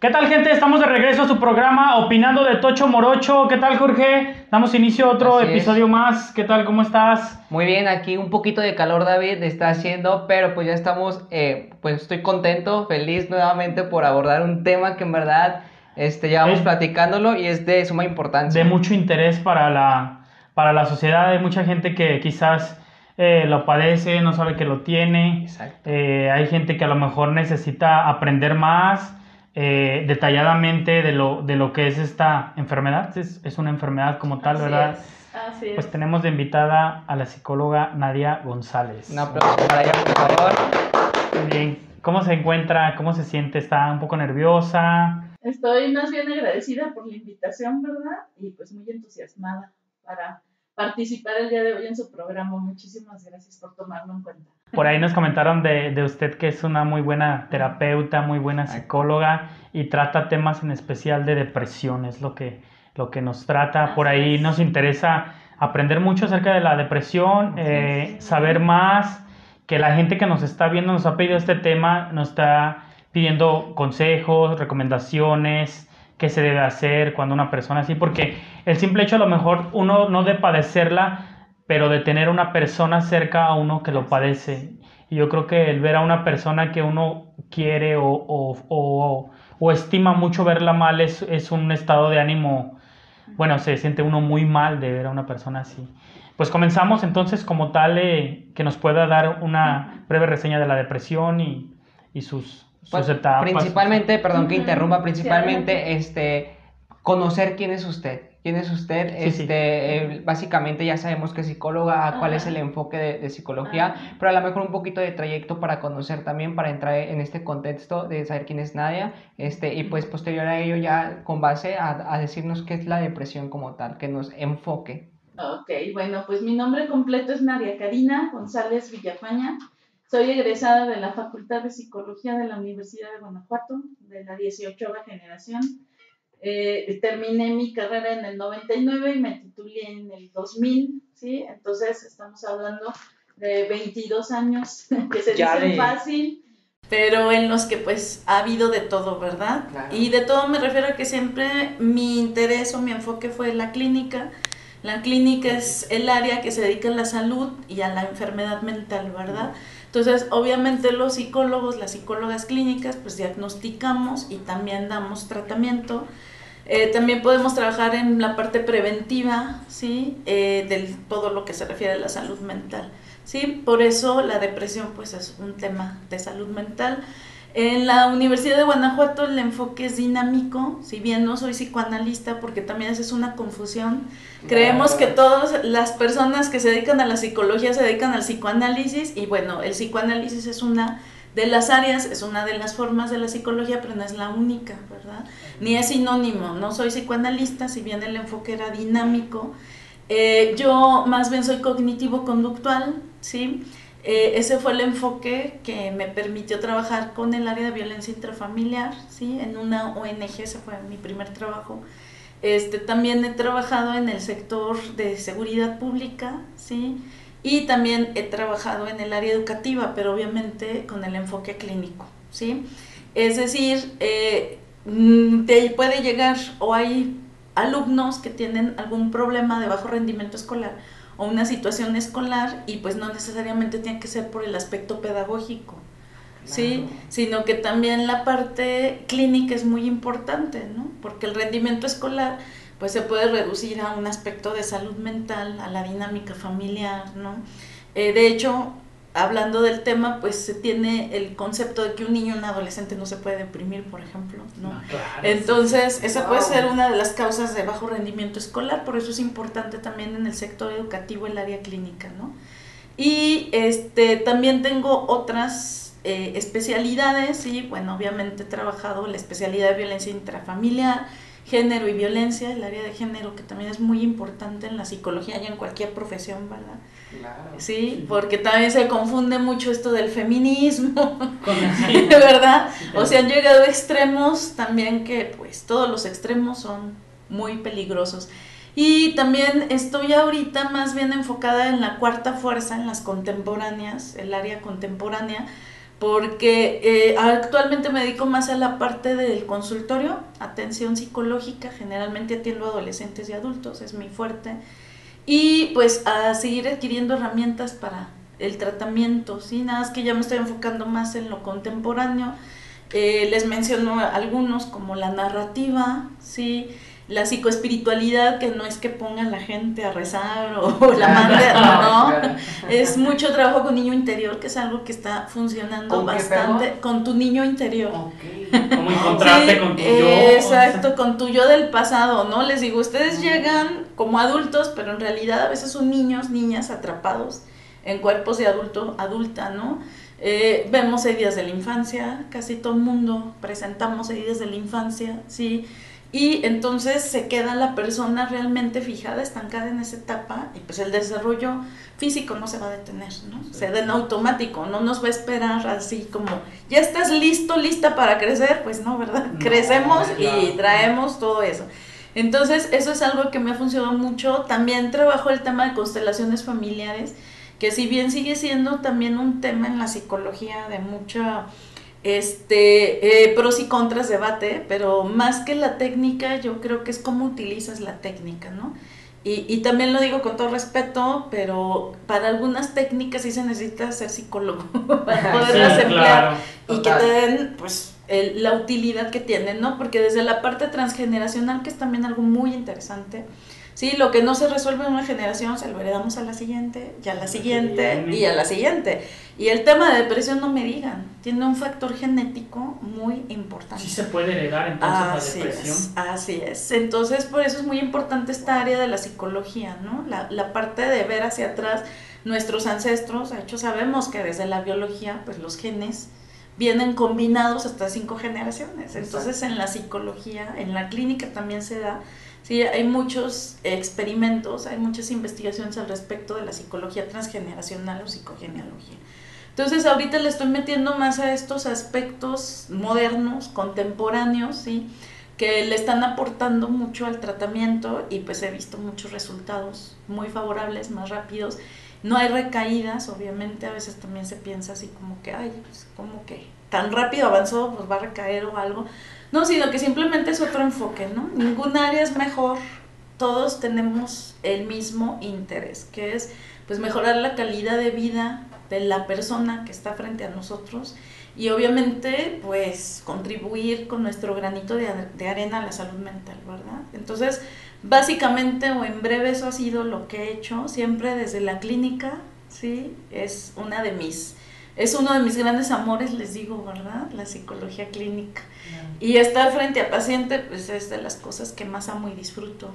¿Qué tal gente? Estamos de regreso a su programa Opinando de Tocho Morocho. ¿Qué tal Jorge? Damos inicio a otro Así es. episodio más. ¿Qué tal? ¿Cómo estás? Muy bien, aquí un poquito de calor David está haciendo, pero pues ya estamos, eh, pues estoy contento, feliz nuevamente por abordar un tema que en verdad este, llevamos Es- platicándolo y es de suma importancia. De mucho interés para la, para la sociedad. Hay mucha gente que quizás eh, lo padece, no sabe que lo tiene. Exacto. Eh, hay gente que a lo mejor necesita aprender más eh, detalladamente de lo, de lo que es esta enfermedad. Es, es una enfermedad como tal, Así ¿verdad? es, Así es. Pues tenemos de invitada a la psicóloga Nadia González. Un aplauso para ella, por favor. Muy bien. ¿Cómo se encuentra? ¿Cómo se siente? ¿Está un poco nerviosa? Estoy más bien agradecida por la invitación, ¿verdad? Y pues muy entusiasmada para participar el día de hoy en su programa. Muchísimas gracias por tomarlo en cuenta. Por ahí nos comentaron de, de usted que es una muy buena terapeuta, muy buena psicóloga y trata temas en especial de depresión, es lo que, lo que nos trata. Por ahí nos interesa aprender mucho acerca de la depresión, eh, saber más, que la gente que nos está viendo nos ha pedido este tema, nos está pidiendo consejos, recomendaciones, qué se debe hacer cuando una persona así, porque el simple hecho a lo mejor uno no de padecerla, pero de tener una persona cerca a uno que lo padece. Y yo creo que el ver a una persona que uno quiere o, o, o- o estima mucho verla mal es, es un estado de ánimo, bueno, se siente uno muy mal de ver a una persona así. Pues comenzamos entonces como tal, eh, que nos pueda dar una breve reseña de la depresión y, y sus, sus Pues, etapas. Principalmente, perdón que interrumpa, principalmente este conocer quién es usted. ¿Quién es usted? Sí, sí. este, eh, básicamente ya sabemos que es psicóloga, cuál es el enfoque de, de psicología, Ajá. pero a lo mejor un poquito de trayecto para conocer también, para entrar en este contexto de saber quién es Nadia, este, y pues posterior a ello ya con base a, a decirnos qué es la depresión como tal, que nos enfoque. Ok, bueno, pues mi nombre completo es Nadia Karina González Villafaña. Soy egresada de la Facultad de Psicología de la Universidad de Guanajuato, de la 18 generación. Eh, terminé mi carrera en el 99 y me titulé en el 2000, ¿sí? Entonces estamos hablando de 22 años, que se Ya dicen fácil, pero en los que pues ha habido de todo, ¿verdad? Claro. Y de todo me refiero a que siempre mi interés o mi enfoque fue la clínica. La clínica es el área que se dedica a la salud y a la enfermedad mental, ¿verdad? Entonces, obviamente los psicólogos, las psicólogas clínicas, pues diagnosticamos y también damos tratamiento. Eh, también podemos trabajar en la parte preventiva, ¿sí? Eh, de todo lo que se refiere a la salud mental, ¿sí? Por eso la depresión, pues es un tema de salud mental. En la Universidad de Guanajuato el enfoque es dinámico, si bien no soy psicoanalista, porque también esa es una confusión. Creemos que todas las personas que se dedican a la psicología se dedican al psicoanálisis y bueno, el psicoanálisis es una de las áreas, es una de las formas de la psicología, pero no es la única, ¿verdad? Ni es sinónimo, no soy psicoanalista, si bien el enfoque era dinámico. Eh, yo más bien soy cognitivo-conductual, ¿sí? Eh, ese fue el enfoque que me permitió trabajar con el área de violencia intrafamiliar, ¿sí? En una ONG, ese fue mi primer trabajo. Este, también he trabajado en el sector de seguridad pública, ¿sí? Y también he trabajado en el área educativa, pero obviamente con el enfoque clínico, ¿sí? Es decir, eh, mm, te puede llegar o hay alumnos que tienen algún problema de bajo rendimiento escolar o una situación escolar y pues no necesariamente tiene que ser por el aspecto pedagógico, ¿sí? Claro. Sino que también la parte clínica es muy importante, ¿no? Porque el rendimiento escolar pues se puede reducir a un aspecto de salud mental, a la dinámica familiar, ¿no? Eh, de hecho, hablando del tema, pues se tiene el concepto de que un niño un adolescente no se puede deprimir, por ejemplo, ¿no? Entonces, esa puede ser una de las causas de bajo rendimiento escolar, por eso es importante también en el sector educativo el área clínica, ¿no? Y este, también tengo otras eh, especialidades, y bueno, obviamente he trabajado la especialidad de violencia intrafamiliar, género y violencia, el área de género que también es muy importante en la psicología y en cualquier profesión, ¿verdad? Claro. Sí, porque también se confunde mucho esto del feminismo, ¿verdad? O sea, han llegado extremos también que pues todos los extremos son muy peligrosos. Y también estoy ahorita más bien enfocada en la cuarta fuerza, en las contemporáneas, el área contemporánea, porque eh, actualmente me dedico más a la parte del consultorio, atención psicológica, generalmente atiendo adolescentes y adultos, es mi fuerte, y pues a seguir adquiriendo herramientas para el tratamiento, ¿sí? Nada más que ya me estoy enfocando más en lo contemporáneo, eh, les menciono algunos como la narrativa, ¿sí? La psicoespiritualidad, que no es que ponga a la gente a rezar o, la mande, no, es mucho trabajo con niño interior, que es algo que está funcionando bastante con tu niño interior. Como encontrarte con tu yo. Exacto, con tu yo del pasado, ¿no? Les digo, ustedes llegan como adultos, pero en realidad a veces son niños, niñas atrapados en cuerpos de adulto, adulta, ¿no? Eh, vemos heridas de la infancia, casi todo el mundo presentamos heridas de la infancia, ¿sí? Y entonces se queda la persona realmente fijada, estancada en esa etapa, y pues el desarrollo físico no se va a detener, ¿no? Se da en automático, no nos va a esperar así como, ya estás listo, lista para crecer, pues no, ¿verdad? Crecemos y traemos todo eso. Entonces, eso es algo que me ha funcionado mucho. También trabajo el tema de constelaciones familiares, que si bien sigue siendo también un tema en la psicología de mucha este, eh, pros y contras debate, pero más que la técnica, yo creo que es cómo utilizas la técnica, ¿no? Y, y también lo digo con todo respeto, pero para algunas técnicas sí se necesita ser psicólogo para poderlas emplear y que te den, pues, la utilidad que tienen, ¿no? Porque desde la parte transgeneracional, que es también algo muy interesante, Sí, lo que no se resuelve en una generación se lo heredamos a la siguiente, y a la siguiente, y a la siguiente. Y el tema de depresión, no me digan, tiene un factor genético muy importante. Sí se puede heredar entonces la depresión. así es. Entonces, por eso es muy importante esta área de la psicología, ¿no? La, la parte de ver hacia atrás nuestros ancestros, de hecho sabemos que desde la biología, pues los genes vienen combinados hasta cinco generaciones. Entonces, en la psicología, en la clínica también se da Sí, hay muchos experimentos, hay muchas investigaciones al respecto de la psicología transgeneracional o psicogenealogía. Entonces ahorita le estoy metiendo más a estos aspectos modernos, contemporáneos, ¿sí? que le están aportando mucho al tratamiento y pues he visto muchos resultados muy favorables, más rápidos. No hay recaídas, obviamente a veces también se piensa así como que, ay, pues como que tan rápido avanzó, pues va a recaer o algo. No, sino que simplemente es otro enfoque, ¿no? Ningún área es mejor, todos tenemos el mismo interés, que es pues mejorar la calidad de vida de la persona que está frente a nosotros y obviamente pues contribuir con nuestro granito de, de arena a la salud mental, ¿verdad? Entonces, básicamente o en breve eso ha sido lo que he hecho, siempre desde la clínica, ¿sí? Es una de mis es uno de mis grandes amores, les digo, ¿verdad? La psicología clínica. Y estar frente a paciente, pues es de las cosas que más amo y disfruto.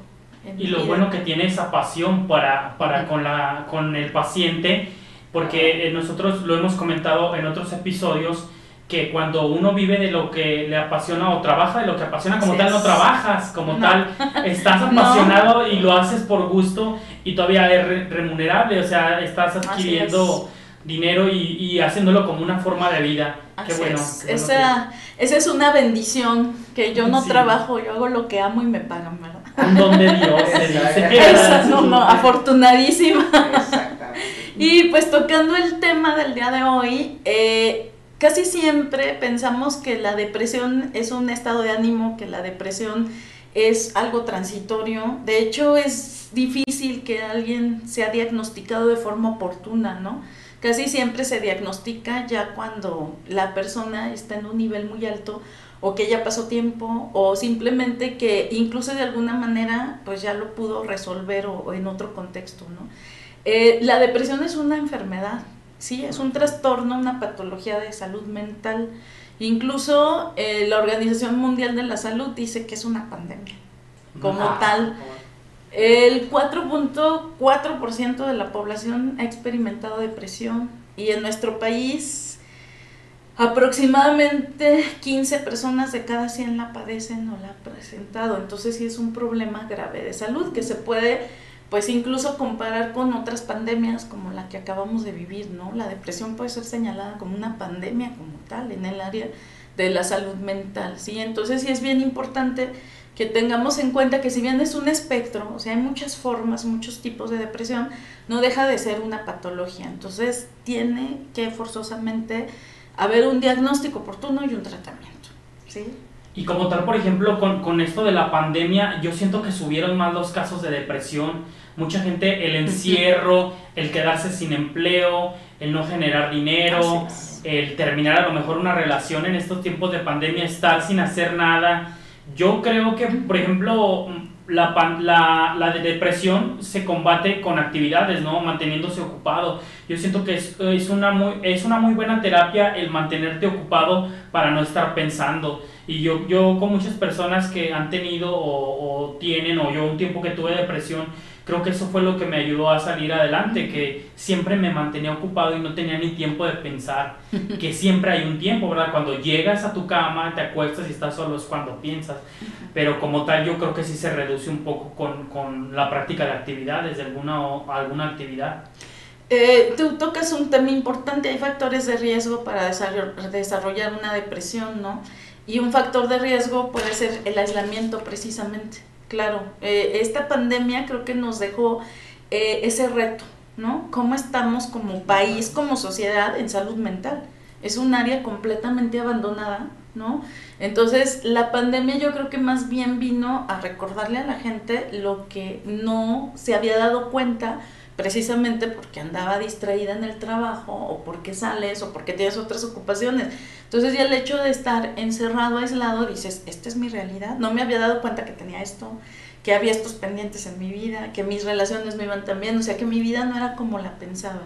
y lo bueno que tiene esa pasión para, para con, la, con el paciente, porque eh, nosotros lo hemos comentado en otros episodios, que cuando uno vive de lo que le apasiona o trabaja de lo que apasiona como tal, no trabajas como tal, estás apasionado y lo haces por gusto y todavía es remunerable, o sea, estás adquiriendo dinero y, y, haciéndolo como una forma de vida. Qué bueno. esa, esa es una bendición que yo no trabajo, yo hago lo que amo y me pagan, ¿verdad? Un don de Dios. Esa, no, no, afortunadísima. y pues tocando el tema del día de hoy, eh, casi siempre pensamos que la depresión es un estado de ánimo, que la depresión es algo transitorio. De hecho, es difícil que alguien sea diagnosticado de forma oportuna, ¿no? Casi siempre se diagnostica ya cuando la persona está en un nivel muy alto o que ya pasó tiempo o simplemente que incluso de alguna manera pues ya lo pudo resolver o, en otro contexto, ¿no? Eh, la depresión es una enfermedad, sí, es un trastorno, una patología de salud mental. Incluso eh, la Organización Mundial de la Salud dice que es una pandemia como ah, tal. El 4.4% de la población ha experimentado depresión y en nuestro país aproximadamente 15 personas de cada 100 la padecen o la han presentado. Entonces sí es un problema grave de salud que se puede pues incluso comparar con otras pandemias como la que acabamos de vivir, ¿no? La depresión puede ser señalada como una pandemia como tal en el área de la salud mental, ¿sí? Entonces sí es bien importante que tengamos en cuenta que si bien es un espectro, o sea, hay muchas formas, muchos tipos de depresión, no deja de ser una patología. Entonces, tiene que forzosamente haber un diagnóstico oportuno y un tratamiento. ¿sí? Y como tal, por ejemplo, con, con, esto de la pandemia, yo siento que subieron más los casos de depresión. Mucha gente, el encierro, el quedarse sin empleo, el no generar dinero, el terminar a lo mejor una relación en estos tiempos de pandemia, estar sin hacer nada. Yo creo que, por ejemplo, la, la, la, depresión se combate con actividades, ¿no? Manteniéndose ocupado. Yo siento que es, una muy, es una muy buena terapia el mantenerte ocupado para no estar pensando. Y yo, yo con muchas personas que han tenido o tienen, o yo un tiempo que tuve depresión, creo que eso fue lo que me ayudó a salir adelante, que siempre me mantenía ocupado y no tenía ni tiempo de pensar, que siempre hay un tiempo, ¿verdad? Cuando llegas a tu cama, te acuestas y estás solo es cuando piensas, pero como tal yo creo que sí se reduce un poco con, con la práctica de actividades, de alguna, alguna actividad. Eh, tú tocas un tema importante, hay factores de riesgo para desarrollar una depresión, ¿no? Y un factor de riesgo puede ser el aislamiento precisamente. Claro, eh, esta pandemia creo que nos dejó eh, ese reto, ¿no? ¿Cómo estamos como país, como sociedad en salud mental? Es un área completamente abandonada, ¿no? Entonces, la pandemia yo creo que más bien vino a recordarle a la gente lo que no se había dado cuenta precisamente porque andaba distraída en el trabajo o porque sales o porque tienes otras ocupaciones. Entonces ya el hecho de estar encerrado, aislado, dices, esta es mi realidad, no me había dado cuenta que tenía esto, que había estos pendientes en mi vida, que mis relaciones no iban tan bien, o sea que mi vida no era como la pensaba.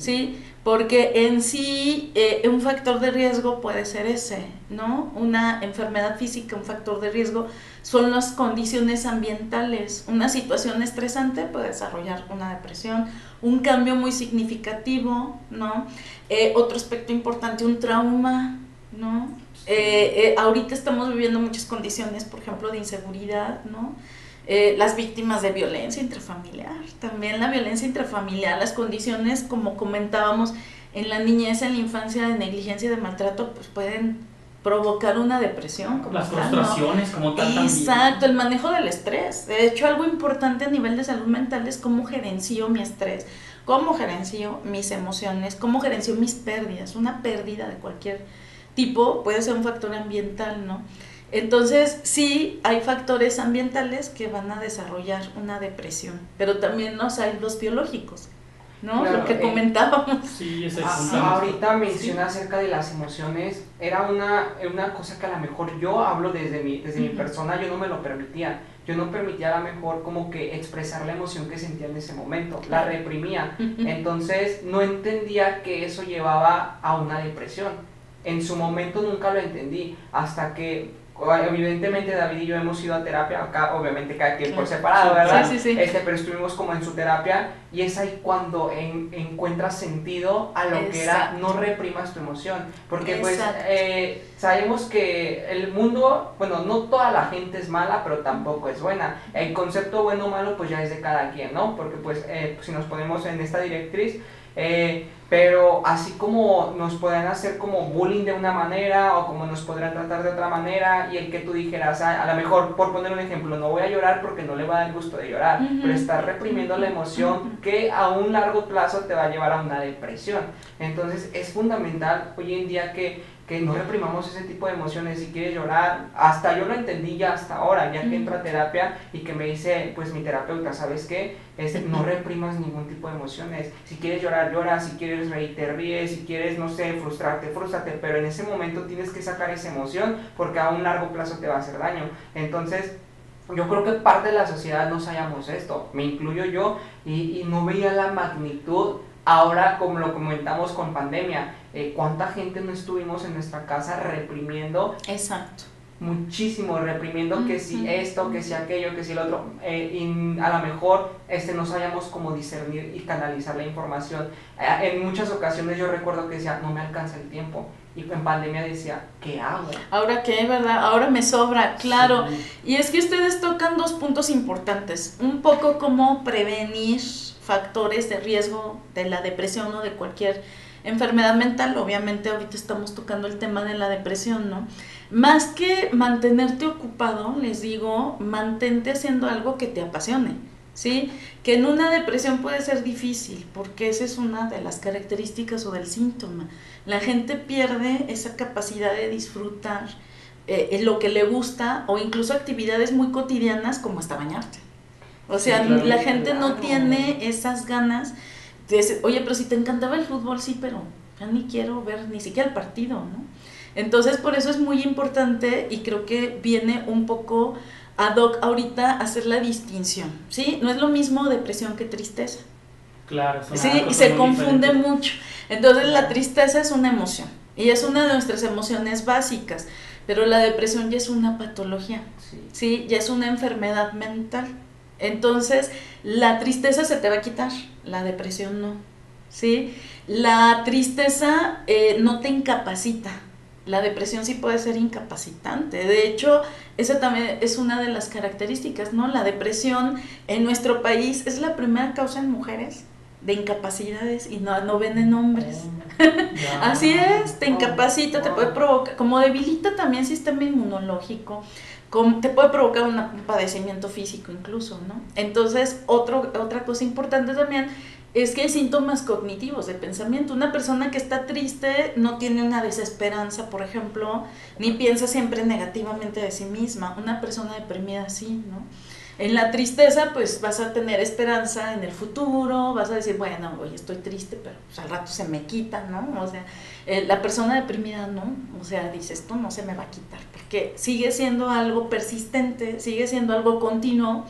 ¿Sí? Porque en sí eh, un factor de riesgo puede ser ese, ¿no? Una enfermedad física, un factor de riesgo son las condiciones ambientales. Una situación estresante puede desarrollar una depresión, un cambio muy significativo, ¿no? Eh, otro aspecto importante, un trauma, ¿no? Eh, ahorita estamos viviendo muchas condiciones, por ejemplo, de inseguridad, ¿no? Eh, las víctimas de violencia intrafamiliar, también la violencia intrafamiliar, las condiciones, como comentábamos, en la niñez, en la infancia, de negligencia, de maltrato, pues pueden provocar una depresión. Como Las frustraciones, como tal. Exacto, el manejo del estrés. De hecho, algo importante a nivel de salud mental es cómo gerencio mi estrés, cómo gerencio mis emociones, cómo gerencio mis pérdidas. Una pérdida de cualquier tipo puede ser un factor ambiental, ¿no? Entonces, sí, hay factores ambientales que van a desarrollar una depresión, pero también los hay los biológicos, ¿no? Lo que eh, comentábamos. Sí, ese ah, ahorita menciona acerca de las emociones, era una, una cosa que a lo mejor yo hablo desde mi, desde mi persona, yo no me lo permitía. Yo no permitía a lo mejor como que expresar la emoción que sentía en ese momento, la reprimía. Entonces no entendía que eso llevaba a una depresión. En su momento nunca lo entendí, hasta que evidentemente David y yo hemos ido a terapia, acá obviamente cada quien por separado, ¿verdad? Sí, sí, sí. Este, pero estuvimos como en su terapia y es ahí cuando en, encuentras sentido a lo que era no reprimas tu emoción, porque pues eh, sabemos que el mundo, bueno, no toda la gente es mala, pero tampoco es buena. El concepto bueno o malo pues ya es de cada quien, ¿no? Porque pues eh, si nos ponemos en esta directriz, eh, pero así como nos podrían hacer como bullying de una manera o como nos podrían tratar de otra manera y el que tú dijeras, ah, a lo mejor por poner un ejemplo, no voy a llorar porque no le va a dar gusto de llorar, pero estás reprimiendo la emoción que a un largo plazo te va a llevar a una depresión. Entonces es fundamental hoy en día que que no reprimamos ese tipo de emociones. Si quieres llorar, hasta yo lo entendí ya hasta ahora, ya que entro a terapia y que me dice, pues mi terapeuta, ¿sabes qué? Es, no reprimas ningún tipo de emociones. Si quieres llorar, llora. Si quieres reír, te ríes. Si quieres, no sé, frustrarte, frustrate. Pero en ese momento tienes que sacar esa emoción porque a un largo plazo te va a hacer daño. Entonces, yo creo que parte de la sociedad no sabíamos esto, me incluyo yo, y, y no veía la magnitud ahora como lo comentamos con pandemia eh, cuánta gente no estuvimos en nuestra casa reprimiendo. Exacto. Muchísimo, reprimiendo que si esto, que si aquello, que si el otro. Eh, y a lo mejor este, no sabíamos cómo discernir y canalizar la información. Eh, en muchas ocasiones yo recuerdo que decía, no me alcanza el tiempo. Y en pandemia decía, ¿qué hago? Ahora qué, ¿verdad? Ahora me sobra, claro. Y es que ustedes tocan dos puntos importantes. Un poco cómo prevenir factores de riesgo de la depresión o de cualquier enfermedad mental, obviamente ahorita estamos tocando el tema de la depresión, ¿no? Más que mantenerte ocupado, les digo, mantente haciendo algo que te apasione. ¿sí? Que en una depresión puede ser difícil, porque esa es una de las características o del síntoma. La gente pierde esa capacidad de disfrutar eh, lo que le gusta o incluso actividades muy cotidianas como hasta bañarte. O sea, la gente no tiene esas ganas oye, pero si te encantaba el fútbol, sí, pero ya ni quiero ver ni siquiera el partido, ¿no? Entonces, por eso es muy importante y creo que viene un poco ad hoc ahorita hacer la distinción, ¿sí? No es lo mismo depresión que tristeza. Claro, sí, y se confunde mucho. Entonces, la tristeza es una emoción y es una de nuestras emociones básicas, pero la depresión ya es una patología, ¿sí? Ya es una enfermedad mental. Entonces, la tristeza se te va a quitar, la depresión no, ¿sí? La tristeza eh, no te incapacita, la depresión sí puede ser incapacitante. De hecho, esa también es una de las características, ¿no? La depresión en nuestro país es la primera causa en mujeres de incapacidades y no, no ven en hombres. Oh, Así es, te incapacita, te puede provocar, como debilita también el sistema inmunológico, te puede provocar un padecimiento físico incluso, ¿no? Entonces, otro, otra cosa importante también es que hay síntomas cognitivos de pensamiento. Una persona que está triste no tiene una desesperanza, por ejemplo, ni piensa siempre negativamente de sí misma. Una persona deprimida sí, ¿no? En la tristeza, pues vas a tener esperanza en el futuro, vas a decir, bueno, hoy estoy triste, pero pues, al rato se me quita, ¿no? O sea, eh, la persona deprimida no, o sea, dice, esto no se me va a quitar, porque sigue siendo algo persistente, sigue siendo algo continuo,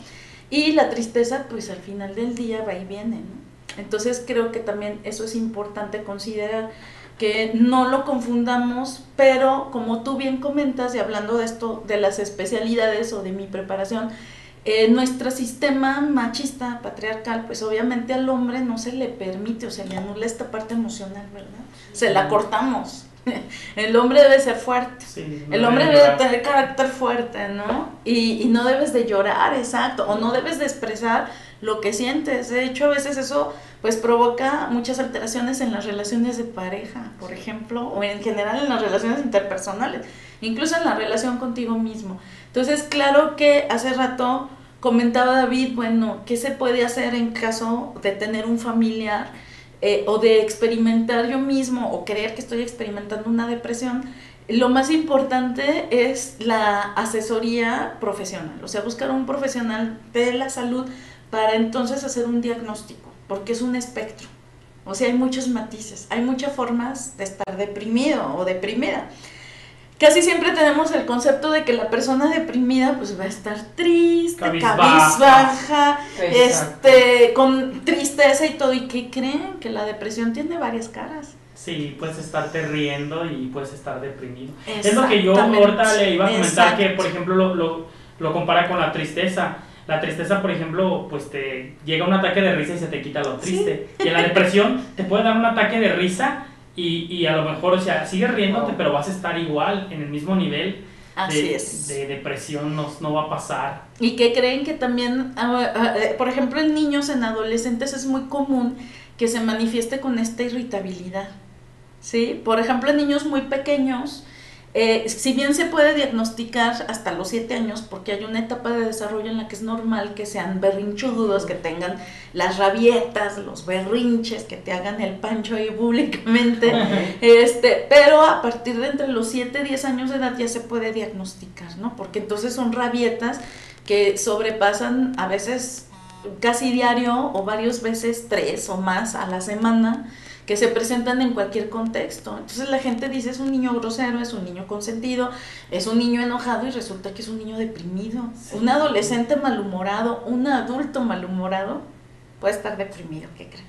y la tristeza, pues al final del día va y viene, ¿no? Entonces creo que también eso es importante considerar que no lo confundamos, pero como tú bien comentas y hablando de esto, de las especialidades o de mi preparación, eh, nuestro sistema machista, patriarcal, pues obviamente al hombre no se le permite o se le anula esta parte emocional, ¿verdad? Se la cortamos. El hombre debe ser fuerte. el hombre debe tener carácter fuerte, ¿no? Y, y no debes de llorar, exacto, o no debes de expresar lo que sientes. De hecho, a veces eso pues provoca muchas alteraciones en las relaciones de pareja, por ejemplo, o en general en las relaciones interpersonales, incluso en la relación contigo mismo. Entonces, claro que hace rato comentaba David, bueno, ¿qué se puede hacer en caso de tener un familiar eh, o de experimentar yo mismo o creer que estoy experimentando una depresión? Lo más importante es la asesoría profesional, o sea, buscar un profesional de la salud para entonces hacer un diagnóstico, porque es un espectro. O sea, hay muchos matices, hay muchas formas de estar deprimido o deprimida. Casi siempre tenemos el concepto de que la persona deprimida pues va a estar triste, cabizbaja, este, con tristeza y todo. ¿Y qué creen? Que la depresión tiene varias caras. Sí, puedes estarte riendo y puedes estar deprimido. Es lo que yo ahorita le iba a comentar que, por ejemplo, lo, lo, lo compara con la tristeza la tristeza, por ejemplo, pues te llega un ataque de risa y se te quita lo triste. Y en la depresión te puede dar un ataque de risa y, y a lo mejor, o sea, sigues riéndote, pero vas a estar igual, en el mismo nivel. Así de, es. de depresión no, no, va a pasar. Y que creen que también, ah, eh, por ejemplo, en niños, en adolescentes es muy común que se manifieste con esta irritabilidad. ¿Sí? Por ejemplo, en niños muy pequeños, eh, si bien se puede diagnosticar hasta los 7 años, porque hay una etapa de desarrollo en la que es normal que sean berrinchudos, que tengan las rabietas, los berrinches, que te hagan el pancho ahí públicamente, este, pero a partir de entre los 7 y 10 años de edad ya se puede diagnosticar, ¿no? Porque entonces son rabietas que sobrepasan a veces casi diario o varias veces, tres o más a la semana, que se presentan en cualquier contexto. Entonces la gente dice es un niño grosero, es un niño consentido, es un niño enojado y resulta que es un niño deprimido. Un adolescente malhumorado, un adulto malhumorado puede estar deprimido, ¿qué creen?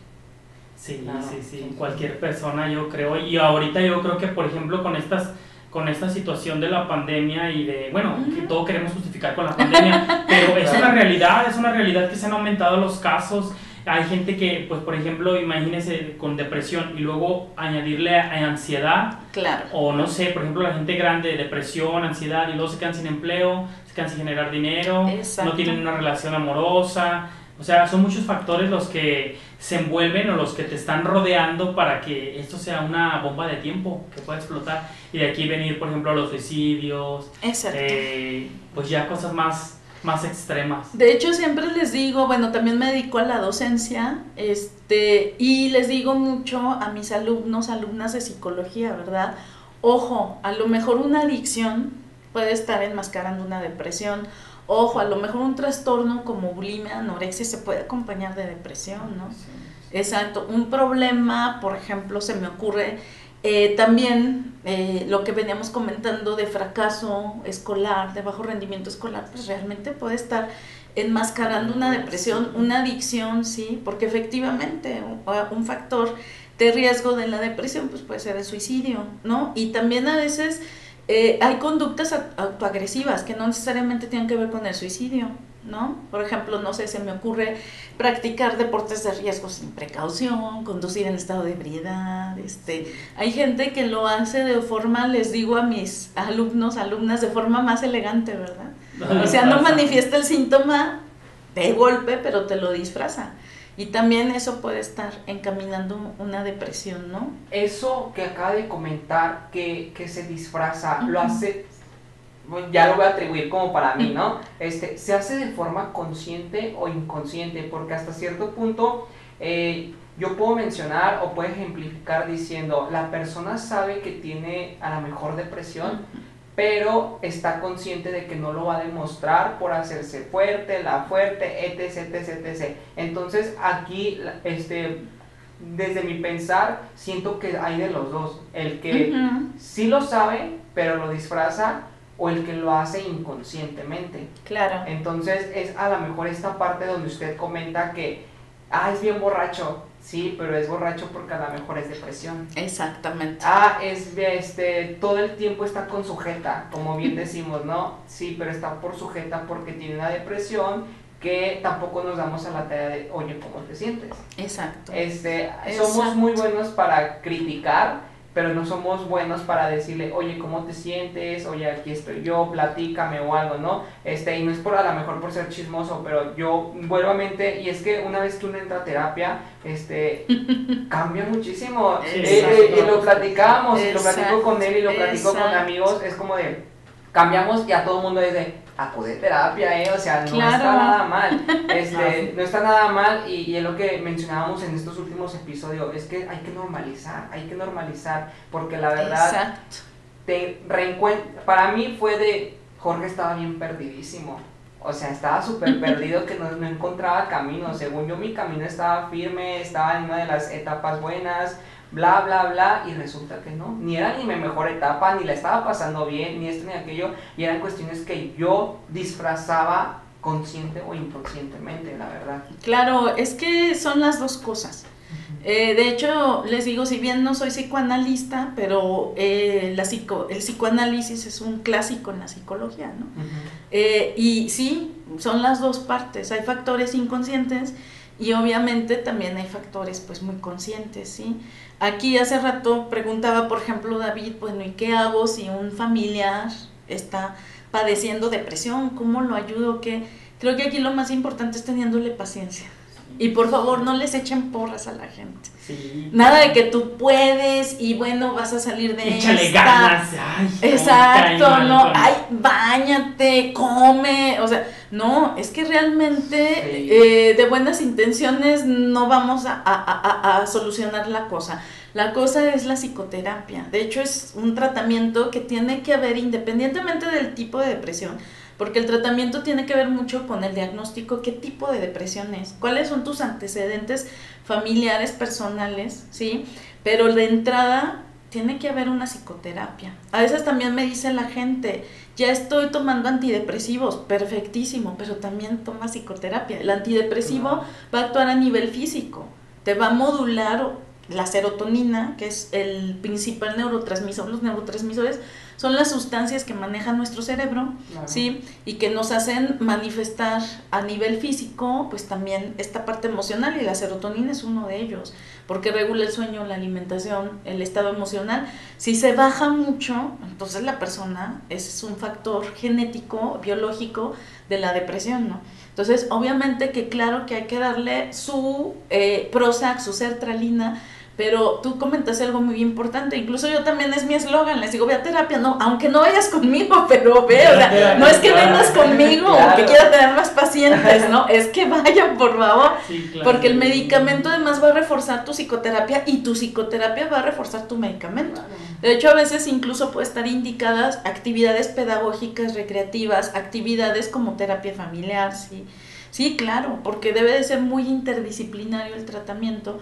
Sí, sí, sí, cualquier persona yo creo. Y ahorita yo creo que, por ejemplo, con estas con esta situación de la pandemia y de, bueno, que todo queremos justificar con la pandemia, pero es una realidad, es una realidad que se han aumentado los casos, hay gente que, pues, por ejemplo, imagínese con depresión y luego añadirle a ansiedad. Claro. O no sé, por ejemplo, la gente grande, depresión, ansiedad, y luego se quedan sin empleo, se quedan sin generar dinero, no tienen una relación amorosa. O sea, son muchos factores los que se envuelven o los que te están rodeando para que esto sea una bomba de tiempo que pueda explotar. Y de aquí venir, por ejemplo, los suicidios. Exacto. Eh, pues ya cosas más más extremas. De hecho, siempre les digo, bueno, también me dedico a la docencia, este, y les digo mucho a mis alumnos, alumnas de psicología, ¿verdad? Ojo, a lo mejor una adicción puede estar enmascarando una depresión. Ojo, a lo mejor un trastorno como bulimia, anorexia se puede acompañar de depresión, ¿no? Exacto. Un problema, por ejemplo, se me ocurre eh, también eh, lo que veníamos comentando de fracaso escolar, de bajo rendimiento escolar, pues realmente puede estar enmascarando una depresión, una adicción, sí, porque efectivamente un, factor de riesgo de la depresión pues puede ser el suicidio, ¿no? Y también a veces eh, hay conductas autoagresivas que no necesariamente tienen que ver con el suicidio. ¿No? Por ejemplo, no sé, se me ocurre practicar deportes de riesgo sin precaución, conducir en estado de ebriedad, este, hay gente que lo hace de forma, les digo a mis alumnos, alumnas, de forma más elegante, ¿verdad? O sea, no manifiesta el síntoma de golpe, pero te lo disfraza. Y también eso puede estar encaminando una depresión, ¿no? Eso que acaba de comentar, que, que se disfraza, lo hace ya lo voy a atribuir como para mí, ¿no? Este, se hace de forma consciente o inconsciente, porque hasta cierto punto eh, yo puedo mencionar o puedo ejemplificar diciendo, la persona sabe que tiene a la mejor depresión, pero está consciente de que no lo va a demostrar por hacerse fuerte, la fuerte, etc, etc, etc. Entonces aquí, este, desde mi pensar, siento que hay de los dos, el que sí lo sabe, pero lo disfraza, o el que lo hace inconscientemente. Claro. Entonces es a lo mejor esta parte donde usted comenta que, ah, es bien borracho, sí, pero es borracho porque a lo mejor es depresión. Exactamente. Ah, es, este, todo el tiempo está con sujeta, como bien decimos, ¿no? Sí, pero está por sujeta porque tiene una depresión que tampoco nos damos a la tarea de, oye, ¿cómo te sientes? Exacto. Este, somos muy buenos para criticar, pero no somos buenos para decirle, oye, ¿cómo te sientes? Oye, aquí estoy yo, platícame o algo, ¿no? Este, y no es por a lo mejor por ser chismoso, pero yo vuelvo a mente, y es que una vez que uno entra a terapia, este, cambia muchísimo. Eh, eh, y lo platicamos, y lo platico con él y lo platico con amigos, es como de, cambiamos y a todo el mundo dice, acude terapia, ¿eh? O sea, no está nada mal. Este, no está nada mal y, y, es lo que mencionábamos en estos últimos episodios, es que hay que normalizar, hay que normalizar, porque la verdad, te para mí fue de, Jorge estaba bien perdidísimo. O sea, estaba súper perdido que no, no encontraba camino. Según yo, mi camino estaba firme, estaba en una de las etapas buenas, bla, bla, bla, y resulta que no, ni era ni mi mejor etapa, ni la estaba pasando bien, ni esto ni aquello, y eran cuestiones que yo disfrazaba consciente o inconscientemente, la verdad. Claro, es que son las dos cosas. Eh, de hecho, les digo, si bien no soy psicoanalista, pero eh, la psico, el psicoanálisis es un clásico en la psicología, ¿no? Eh, y sí, son las dos partes. Hay factores inconscientes y obviamente también hay factores pues muy conscientes, ¿sí? Aquí hace rato preguntaba, por ejemplo, David, bueno, ¿y qué hago si un familiar está padeciendo depresión? ¿Cómo lo ayudo? ¿Qué? Creo que aquí lo más importante es teniéndole paciencia. Y por favor, no les echen porras a la gente. Nada de que tú puedes y bueno, vas a salir de Échale ganas. Exacto, no, ay, bañate, come, o sea, no, es que realmente eh, de buenas intenciones no vamos a, a, a, solucionar la cosa. La cosa es la psicoterapia. De hecho, es un tratamiento que tiene que haber independientemente del tipo de depresión porque el tratamiento tiene que ver mucho con el diagnóstico, qué tipo de depresión es, cuáles son tus antecedentes familiares, personales, ¿sí? Pero de entrada tiene que haber una psicoterapia. A veces también me dice la gente, ya estoy tomando antidepresivos, perfectísimo, pero también toma psicoterapia. El antidepresivo va a actuar a nivel físico, te va a modular la serotonina, que es el principal neurotransmisor, los neurotransmisores son las sustancias que maneja nuestro cerebro, ¿sí? Y que nos hacen manifestar a nivel físico, pues también esta parte emocional y la serotonina es uno de ellos, porque regula el sueño, la alimentación, el estado emocional. Si se baja mucho, entonces la persona es un factor genético, biológico de la depresión, ¿no? Entonces, obviamente que claro que hay que darle su eh, Prozac, su sertralina, Pero tú comentaste algo muy importante, incluso yo también es mi eslogan, les digo, ve a terapia, no, aunque no vayas conmigo, pero ve, o sea, no es que vengas conmigo o que quiera tener más pacientes, ¿no? Es que vayan, por favor, porque el medicamento además va a reforzar tu psicoterapia y tu psicoterapia va a reforzar tu medicamento. De hecho, a veces incluso puede estar indicadas actividades pedagógicas, recreativas, actividades como terapia familiar, sí. Sí, claro, porque debe de ser muy interdisciplinario el tratamiento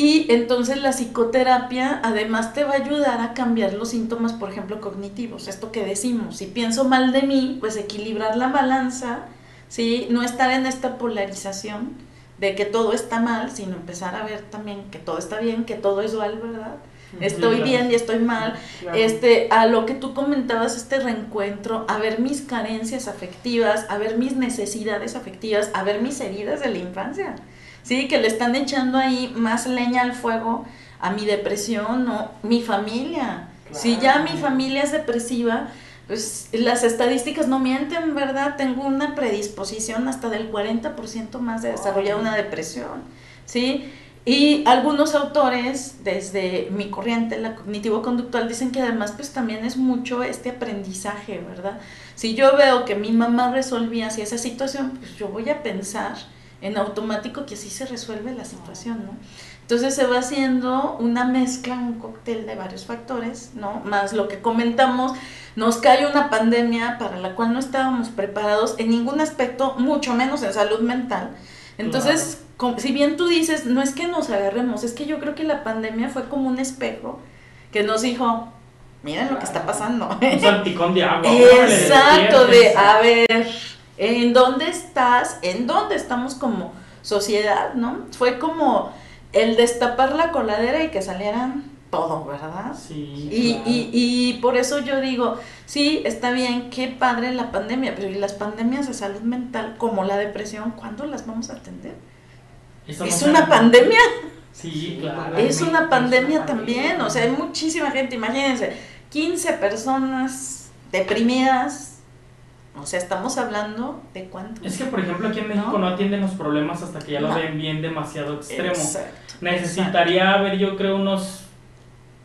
y entonces la psicoterapia además te va a ayudar a cambiar los síntomas, por ejemplo, cognitivos. Esto que decimos, si pienso mal de mí, pues equilibrar la balanza, ¿sí? No estar en esta polarización de que todo está mal, sino empezar a ver también que todo está bien, que todo es dual, ¿verdad? Estoy bien y estoy mal. Este, a lo que tú comentabas, este reencuentro, a ver mis carencias afectivas, a ver mis necesidades afectivas, a ver mis heridas de la infancia. ¿Sí? Que le están echando ahí más leña al fuego a mi depresión o mi familia. Si ya mi familia es depresiva, pues las estadísticas no mienten, ¿verdad? Tengo una predisposición hasta del 40% más de desarrollar una depresión, ¿sí? Y algunos autores, desde mi corriente, la cognitivo-conductual, dicen que además pues también es mucho este aprendizaje, ¿verdad? Si yo veo que mi mamá resolvía así esa situación, pues yo voy a pensar en automático que así se resuelve la situación, ¿no? Entonces se va haciendo una mezcla, un cóctel de varios factores, ¿no? Más lo que comentamos, nos cae una pandemia para la cual no estábamos preparados en ningún aspecto, mucho menos en salud mental. Entonces, si bien tú dices, no es que nos agarremos, es que yo creo que la pandemia fue como un espejo que nos dijo, miren lo que está pasando. Un salpicón de agua. Exacto, de, a ver, en dónde estás, en dónde estamos como sociedad, ¿no? Fue como el destapar la coladera y que salieran todo, ¿verdad? Sí. Y, y, y por eso yo digo, sí, está bien, qué padre la pandemia, pero ¿y las pandemias de salud mental, como la depresión, cuándo las vamos a atender? ¿Es una pandemia? Sí, claro. Es una pandemia también, o sea, hay muchísima gente, imagínense, 15 personas deprimidas, o sea, estamos hablando de cuánto. Es que, por ejemplo, aquí en México no, atienden los problemas hasta que ya lo ven bien demasiado extremo. Necesitaría haber, yo creo, unos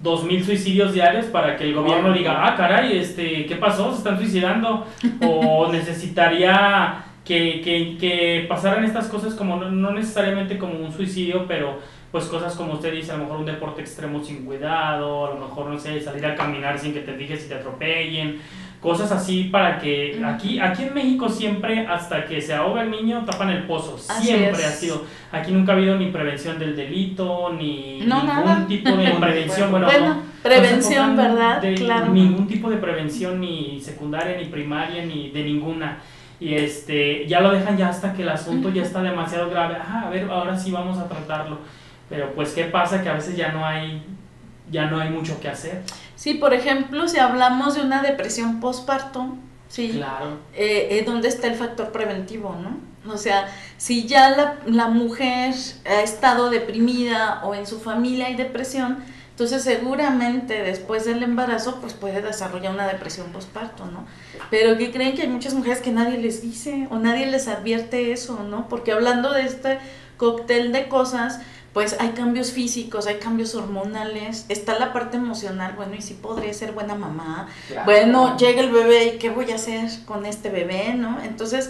2.000 suicidios diarios para que el gobierno diga, ah, caray, este, ¿qué pasó? ¿Se están suicidando? o necesitaría que, que, que, pasaran estas cosas como, no necesariamente como un suicidio, pero pues cosas como usted dice, a lo mejor un deporte extremo sin cuidado, a lo mejor, no sé, salir a caminar sin que te fijes si te atropellen cosas así para que aquí aquí en México siempre hasta que se ahoga el niño tapan el pozo. Siempre ha sido. Aquí nunca ha habido ni prevención del delito ni ningún tipo de prevención. Bueno, prevención verdad claro. ningún tipo de prevención ni secundaria ni primaria ni de ninguna. Y este ya lo dejan ya hasta que el asunto ya está demasiado grave. Ah, a ver ahora sí vamos a tratarlo. Pero pues qué pasa que a veces ya no hay ya no hay mucho que hacer Sí, por ejemplo, si hablamos de una depresión postparto, sí, claro. Eh, eh, ¿dónde está el factor preventivo, no? O sea, si ya la, la, mujer ha estado deprimida o en su familia hay depresión, entonces seguramente después del embarazo pues puede desarrollar una depresión postparto, ¿no? Pero que creen que hay muchas mujeres que nadie les dice o nadie les advierte eso, ¿no? Porque hablando de este cóctel de cosas, pues hay cambios físicos, hay cambios hormonales, está la parte emocional, bueno, y si podría ser buena mamá, bueno, llega el bebé y qué voy a hacer con este bebé, ¿no? Entonces,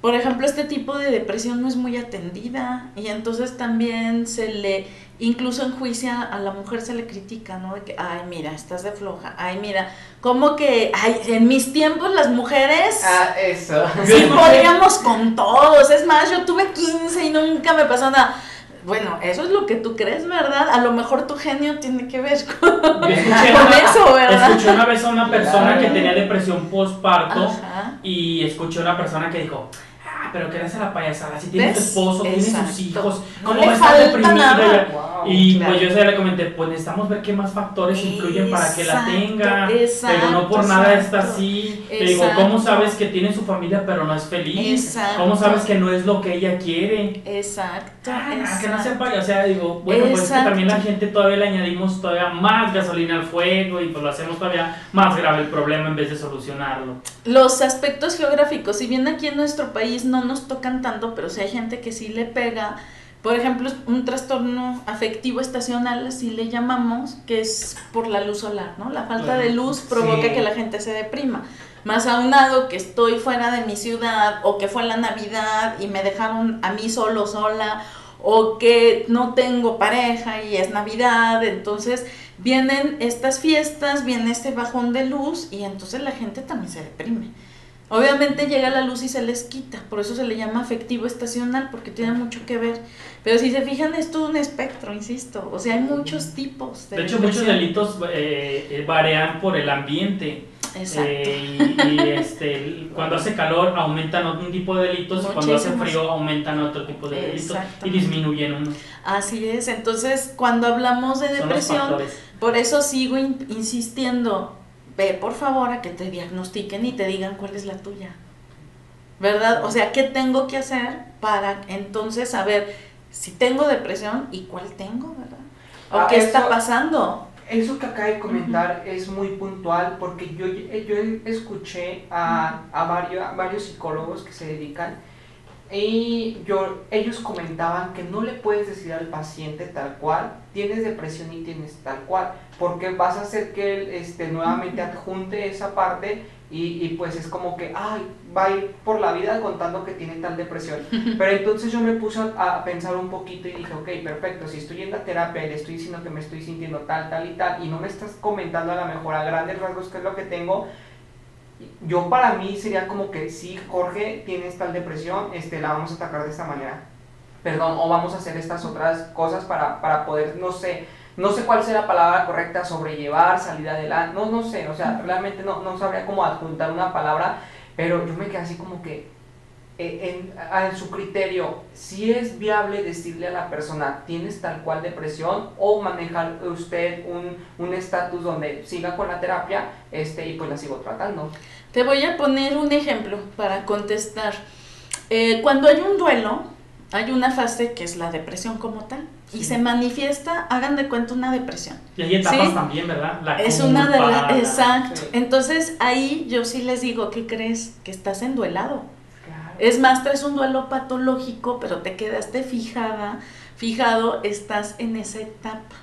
por ejemplo, este tipo de depresión no es muy atendida y entonces también se le, incluso en juicio a la mujer se le critica, ¿no? De que, ay, mira, estás de floja, ay, mira, como que, ay, en mis tiempos las mujeres... Ah, eso. Sí, podíamos con todos, es más, yo tuve 15 y nunca me pasó nada bueno, eso es lo que tú crees, ¿verdad? A lo mejor tu genio tiene que ver con, eso, ¿verdad? Escuché una vez a una persona que tenía depresión postparto y escuché a una persona que dijo, pero que eres la payasada, si tienes tu esposo, tienes sus hijos, ¿cómo no a deprimida? y pues yo se le comenté, pues necesitamos ver qué más factores influyen para que la tenga, pero no por nada está así. Digo, ¿cómo sabes que tiene su familia pero no es feliz? ¿Cómo sabes que no es lo que ella quiere? Exacto. Ah, que no sepa, o sea, digo, bueno, pues que también la gente todavía le añadimos todavía más gasolina al fuego y pues lo hacemos todavía más grave el problema en vez de solucionarlo. Los aspectos geográficos, si bien aquí en nuestro país no nos tocan tanto, pero si hay gente que sí le pega, Por ejemplo, un trastorno afectivo estacional, así le llamamos, que es por la luz solar, ¿no? La falta de luz provoca Sí. que la gente se deprima. Más aunado que estoy fuera de mi ciudad o que fue la Navidad y me dejaron a mí solo, sola, o que no tengo pareja y es Navidad, entonces vienen estas fiestas, viene este bajón de luz y entonces la gente también se deprime. Obviamente llega la luz y se les quita, por eso se le llama afectivo estacional, porque tiene mucho que ver. Pero si se fijan, es todo un espectro, insisto. O sea, hay muchos tipos de De hecho, muchos delitos eh, eh, varían por el ambiente. Exacto. Eh, y, y, este, cuando hace calor aumentan un tipo de delitos y cuando hace Muchísimos. frío aumentan otro tipo de delitos y disminuyen unos. Así es. Entonces, cuando hablamos de depresión, por eso sigo in- insistiendo. Ve, por favor, a que te diagnostiquen y te digan cuál es la tuya. ¿Verdad? O sea, ¿qué tengo que hacer para entonces saber si tengo depresión y cuál tengo, ¿verdad? O Ah, qué está pasando. Eso que acaba de comentar es muy puntual porque yo, yo escuché a, a varios, a varios psicólogos que se dedican y yo, ellos comentaban que no le puedes decir al paciente tal cual, tienes depresión y tienes tal cual, porque vas a hacer que él este, nuevamente adjunte esa parte y, y pues es como que, ay, va a ir por la vida contando que tiene tal depresión. Pero entonces yo me puse a, a pensar un poquito y dije, ok, perfecto, si estoy en la terapia y le estoy diciendo que me estoy sintiendo tal, tal y tal, y no me estás comentando a lo mejor a grandes rasgos qué es lo que tengo, yo para mí sería como que sí, Jorge, tienes tal depresión, este, la vamos a atacar de esta manera. Perdón, o vamos a hacer estas otras cosas para, para poder, no sé, no sé cuál sea la palabra correcta, sobrellevar, salir adelante, no, no sé, o sea, realmente no, no sabría cómo adjuntar una palabra, pero yo me quedé así como que, en, a- en su criterio, si es viable decirle a la persona, tienes tal cual depresión, o manejar usted un un estatus donde siga con la terapia este, y pues la sigo tratando. Te voy a poner un ejemplo para contestar. Eh, cuando hay un duelo, hay una fase que es la depresión como tal. Y Sí. se manifiesta, hagan de cuenta, una depresión. Y hay etapas Sí. también, ¿verdad? La es una de las... la- Exacto. sí. Entonces ahí yo sí les digo, ¿qué crees? Que estás enduelado. Es más, traes un duelo patológico, pero te quedaste fijada, fijado, estás en esa etapa.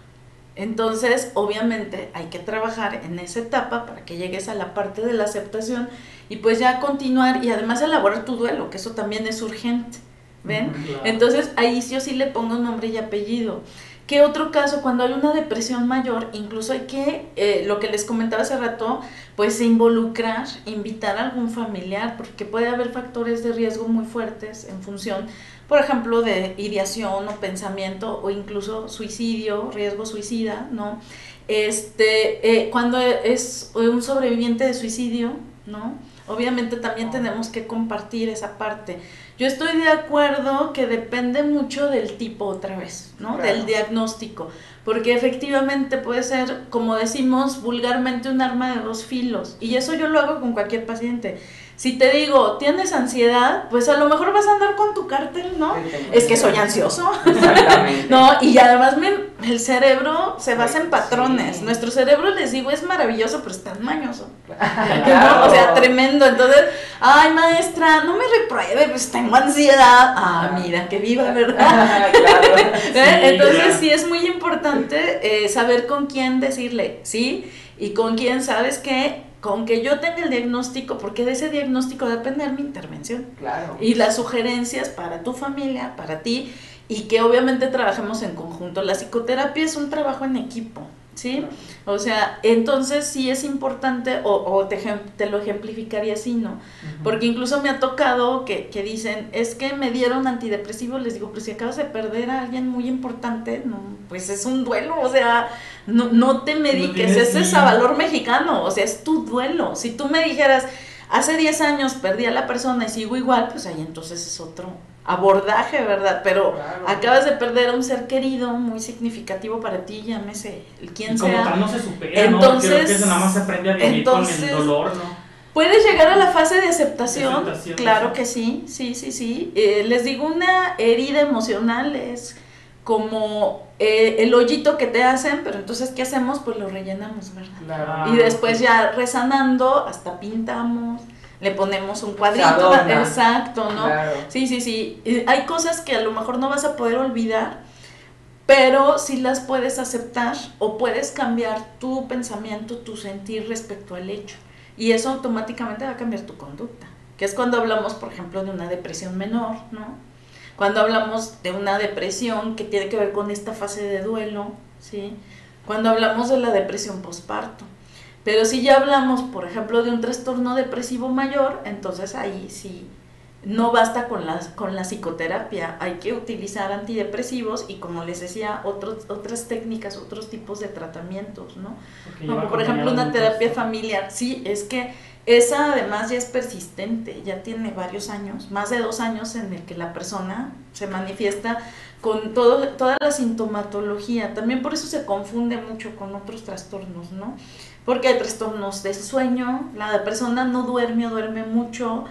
Entonces, obviamente, hay que trabajar en esa etapa para que llegues a la parte de la aceptación y pues ya continuar y además elaborar tu duelo, que eso también es urgente. ¿Ven? Claro. Entonces, ahí sí o sí le pongo nombre y apellido. ¿Qué otro caso? Cuando hay una depresión mayor, incluso hay que, eh, lo que les comentaba hace rato, pues involucrar, invitar a algún familiar, porque puede haber factores de riesgo muy fuertes en función, por ejemplo, de ideación o pensamiento o incluso suicidio, riesgo suicida, ¿no? Este, eh, cuando es un sobreviviente de suicidio, ¿no? Obviamente también tenemos que compartir esa parte. Yo estoy de acuerdo que depende mucho del tipo otra vez, ¿no? Claro. Del diagnóstico, porque efectivamente puede ser, como decimos vulgarmente, un arma de dos filos. Y eso yo lo hago con cualquier paciente. Si te digo, tienes ansiedad, pues a lo mejor vas a andar con tu cártel, ¿no? Es que soy ansioso. Exactamente. No, y además me- el cerebro se basa en patrones. Sí. Nuestro cerebro, les digo, es maravilloso, pero es tan mañoso. Claro. O sea, tremendo. Entonces, ay, maestra, no me repruebe, pues tengo ansiedad. Ah, mira, que viva, ¿verdad? claro. ¿Eh? Entonces, claro. sí es muy importante eh, saber con quién decirle, ¿sí? Y con quién, ¿sabes qué? Con que yo tenga el diagnóstico, porque de ese diagnóstico va a depender mi intervención Claro. y las sugerencias para tu familia, para ti, y que obviamente trabajemos en conjunto. La psicoterapia es un trabajo en equipo, ¿sí? O sea, entonces sí es importante, o, o te, te lo ejemplificaría así, ¿no? Porque incluso me ha tocado que, que dicen, es que me dieron antidepresivos, les digo, pero si acabas de perder a alguien muy importante, no, pues es un duelo, o sea, no, no te mediques, ese es a valor mexicano, o sea, es tu duelo. Si tú me dijeras, hace 10 años perdí a la persona y sigo igual, pues ahí entonces es otro abordaje, ¿verdad? Pero Claro. acabas de perder a un ser querido muy significativo para ti, llámese el quien Y como sea. tal no se supera, ¿no? Entonces- Creo que eso nada más se aprende a vivir con entonces- el dolor, ¿no? Puedes llegar a la fase de aceptación, Aceptación, claro que sí, sí, sí, sí. Eh, les digo, una herida emocional es como eh, el hoyito que te hacen, pero entonces, ¿qué hacemos? Pues lo rellenamos, ¿verdad? Claro. Y después ya resanando, hasta pintamos, le ponemos un cuadrito, exacto, ¿no? Claro. Sí, sí, sí. Hay cosas que a lo mejor no vas a poder olvidar, pero sí las puedes aceptar o puedes cambiar tu pensamiento, tu sentir respecto al hecho. Y eso automáticamente va a cambiar tu conducta. Que es cuando hablamos, por ejemplo, de una depresión menor, ¿no? Cuando hablamos de una depresión que tiene que ver con esta fase de duelo, ¿sí? Cuando hablamos de la depresión postparto. Pero si ya hablamos, por ejemplo, de un trastorno depresivo mayor, entonces ahí sí no basta con la, con la psicoterapia, hay que utilizar antidepresivos y como les decía, otros, otras técnicas, otros tipos de tratamientos, ¿no? Como por ejemplo una terapia familiar, sí, es que esa además ya es persistente, ya tiene varios años, más de dos años en el que la persona se manifiesta con todo, toda la sintomatología, también por eso se confunde mucho con otros trastornos, ¿no? Porque hay trastornos del sueño, la persona no duerme o duerme mucho,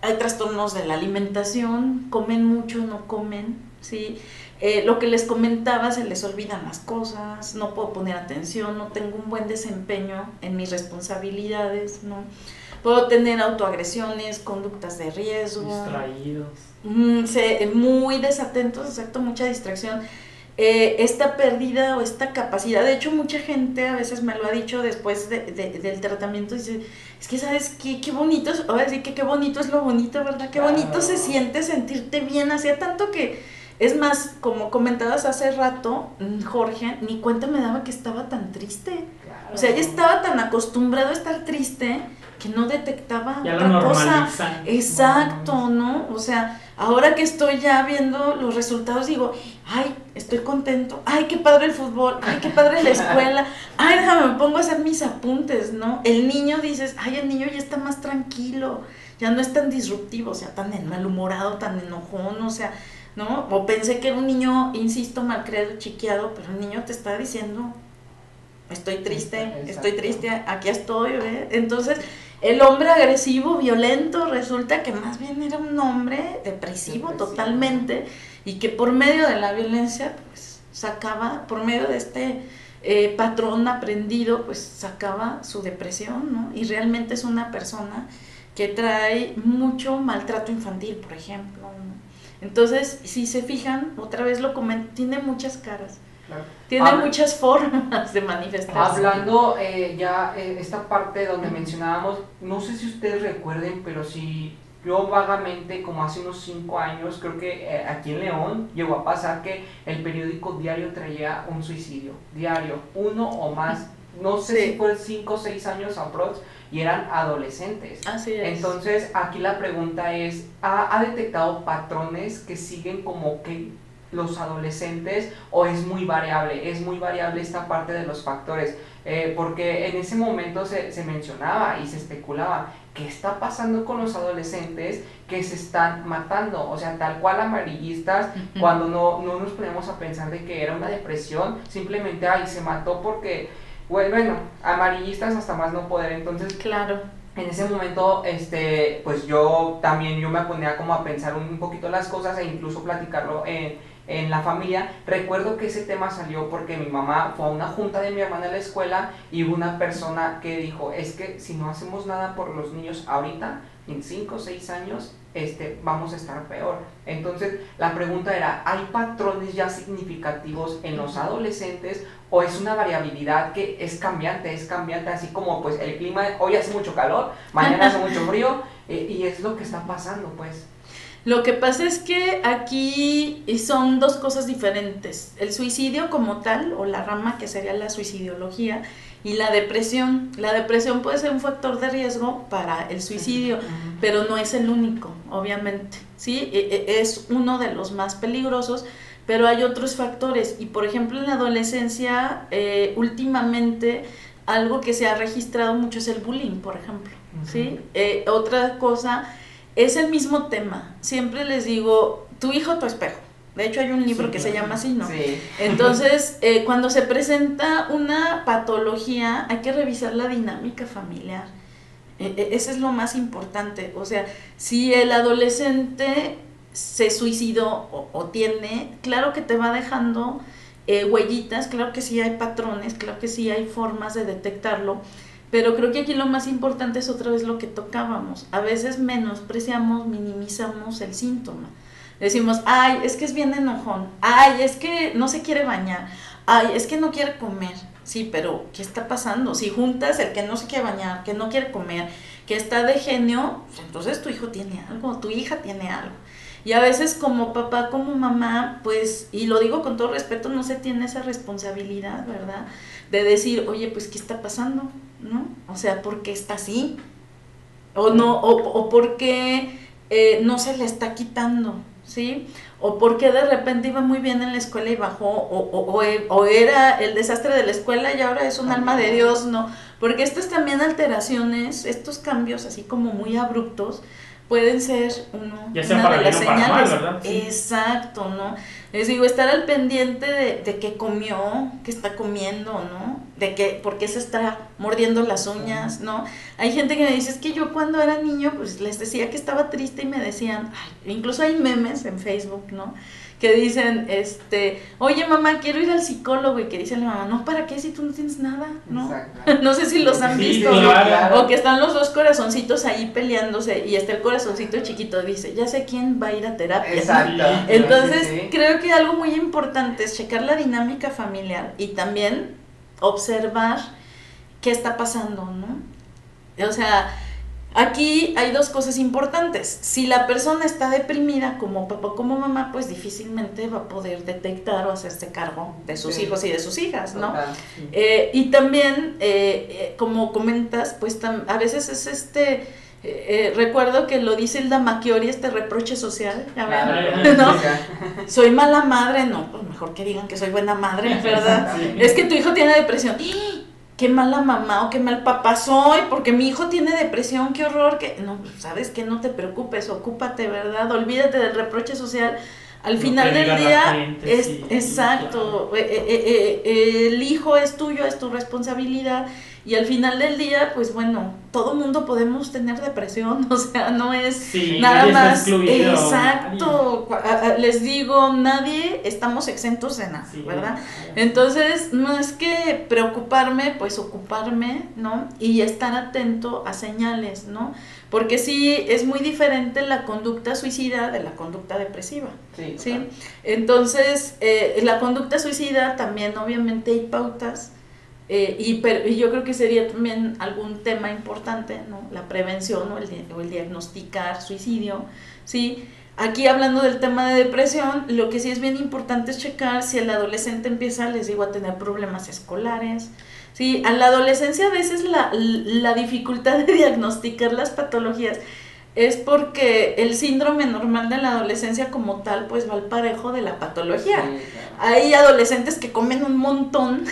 hay trastornos de la alimentación, comen mucho, no comen, ¿sí? Eh, lo que les comentaba, se les olvidan las cosas, no puedo poner atención, no tengo un buen desempeño en mis responsabilidades, ¿no? Puedo tener autoagresiones, conductas de riesgo, Distraídos. Mm, se- muy desatentos, exacto, mucha distracción. Eh, esta pérdida o esta capacidad, de hecho mucha gente a veces me lo ha dicho después de- de- del tratamiento, dice, es que sabes qué, qué bonito, es, ahora sí que qué bonito es lo bonito, ¿verdad? Qué bonito se siente sentirte bien, hacía tanto que, es más, como comentabas hace rato, mm, Jorge, ni cuenta me daba que estaba tan triste. Claro. O sea, ella estaba tan acostumbrado a estar triste que no detectaba Ya otra cosa. Exacto, ¿no? O sea, ahora que estoy ya viendo los resultados, digo, ay, estoy contento, ay, qué padre el fútbol, ay, qué padre la escuela, ay, déjame, me pongo a hacer mis apuntes, ¿no? El niño dices, ay, el niño ya está más tranquilo, ya no es tan disruptivo, o sea, tan malhumorado, tan enojón, o sea, ¿no? O pensé que era un niño, insisto, malcriado, chiqueado, pero el niño te está diciendo, estoy triste, Exacto. estoy triste, aquí estoy, ¿ve? Entonces, el hombre agresivo, violento, resulta que más bien era un hombre depresivo, Depresivo. totalmente y que por medio de la violencia, pues sacaba, por medio de este eh, patrón aprendido, pues sacaba su depresión, ¿no? Y realmente es una persona que trae mucho maltrato infantil, por ejemplo. ¿no? Entonces, si se fijan, otra vez lo comento, tiene muchas caras, Claro. tiene Habla- muchas formas de manifestarse. Hablando eh, ya eh, esta parte donde mencionábamos, no sé si ustedes recuerden, pero si yo vagamente, como hace unos 5 años, creo que eh, aquí en León llegó a pasar que el periódico diario traía un suicidio, diario, uno o más, no sé Sí. si fue 5 o 6 años aprox, y eran adolescentes. Así es. Entonces, aquí la pregunta es, ¿ha, ha detectado patrones que siguen como que los adolescentes o es muy variable? Es muy variable esta parte de los factores, eh, porque en ese momento se, se mencionaba y se especulaba qué está pasando con los adolescentes que se están matando, o sea, tal cual amarillistas, Ujú. cuando no, no nos ponemos a pensar de que era una depresión, simplemente, ay, se mató porque, bueno, bueno, amarillistas hasta más no poder, entonces Claro. en ese momento, este, pues yo también yo me ponía como a pensar un, un poquito las cosas e incluso platicarlo en, en la familia. Recuerdo que ese tema salió porque mi mamá fue a una junta de mi hermana en la escuela y hubo una persona que dijo, es que si no hacemos nada por los niños ahorita, en 5 o 6 años, este, vamos a estar peor. Entonces, la pregunta era, ¿hay patrones ya significativos en los adolescentes o es una variabilidad que es cambiante, es cambiante, así como pues el clima, hoy hace mucho calor, mañana hace mucho frío, eh, y es lo que está pasando, pues. Lo que pasa es que aquí son dos cosas diferentes. El suicidio como tal, o la rama que sería la suicidiología, y la depresión. La depresión puede ser un factor de riesgo para el suicidio, pero no es el único, obviamente. ¿sí? E- e- Es uno de los más peligrosos, pero hay otros factores. Y por ejemplo, en la adolescencia, eh, últimamente, algo que se ha registrado mucho es el bullying, por ejemplo. ¿sí? Eh, otra cosa es el mismo tema. Siempre les digo, tu hijo, tu espejo. De hecho, hay un libro Sí, que se llama así, ¿no? Sí. Entonces, eh, cuando se presenta una patología, hay que revisar la dinámica familiar. Eh, eh, Eso es lo más importante. O sea, si el adolescente se suicidó o, o tiene, claro que te va dejando eh, huellitas, claro que sí hay patrones, claro que sí hay formas de detectarlo, Pero creo que aquí lo más importante es otra vez lo que tocábamos. A veces menospreciamos, minimizamos el síntoma. Decimos, ay, es que es bien enojón, ay, es que no se quiere bañar, ay, es que no quiere comer. Sí, pero ¿qué está pasando? Si juntas el que no se quiere bañar, que no quiere comer, que está de genio, pues entonces tu hijo tiene algo, tu hija tiene algo. Y a veces como papá, como mamá, pues, y lo digo con todo respeto, no se tiene esa responsabilidad, ¿verdad? De decir, oye, pues, ¿qué está pasando? ¿No? O sea, ¿por qué está así? O no, o, o por qué eh, no se le está quitando, ¿sí? O porque de repente iba muy bien en la escuela y bajó, o, o, o, era el desastre de la escuela y ahora es un alma de Dios, ¿no? Porque estas también alteraciones, estos cambios así como muy abruptos, pueden ser uno, ya sea una de las señales. ¿verdad? Exacto, ¿no? Les digo, estar al pendiente de, de qué comió, qué está comiendo, ¿no? De que, por qué se está mordiendo las uñas, ¿no? Hay gente que me dice, es que yo cuando era niño, pues les decía que estaba triste y me decían, ay, incluso hay memes en Facebook, ¿no? Que dicen, este, oye mamá, quiero ir al psicólogo y que dice la mamá, no, ¿para qué si tú no tienes nada? ¿no? no sé si los han visto. O que están los dos corazoncitos ahí peleándose y está el corazoncito chiquito, dice, ya sé quién va a ir a terapia. Exacto. Entonces, creo que algo muy importante es checar la dinámica familiar y también observar qué está pasando, ¿no? O sea, Aquí hay dos cosas importantes. Si la persona está deprimida como papá como mamá, pues difícilmente va a poder detectar o hacerse cargo de sus hijos y de sus hijas, ¿no? Eh, y también, eh, eh, como comentas, pues a veces es este... recuerdo que lo dice Hilda Macchiori, este reproche social, ¿no? Soy mala madre, no, pues mejor que digan que soy buena madre, ¿verdad? Es que tu hijo tiene depresión qué mala mamá o qué mal papá soy, porque mi hijo tiene depresión, qué horror, que no, sabes que no te preocupes, ocúpate, ¿verdad? Olvídate del reproche social. Al final del día, es exacto, eh, eh, eh, el hijo es tuyo, es tu responsabilidad y al final del día, pues bueno, todo mundo podemos tener depresión, o sea, no es nada más. Exacto, les digo, nadie estamos exentos de nada, ¿verdad? Entonces, no es que preocuparme, pues ocuparme, ¿no? Y estar atento a señales, ¿no? Porque sí, es muy diferente la conducta suicida de la conducta depresiva. Sí. Entonces, eh, la conducta suicida también, obviamente, hay pautas eh, y, pero, y yo creo que sería también algún tema importante, ¿no? La prevención o el, o el diagnosticar suicidio, ¿sí? Aquí hablando del tema de depresión, lo que sí es bien importante es checar si el adolescente empieza, les digo, a tener problemas escolares. Sí, a la adolescencia a veces la, la dificultad de diagnosticar las patologías es porque el síndrome normal de la adolescencia como tal pues va al parejo de la patología. Hay adolescentes que comen un montón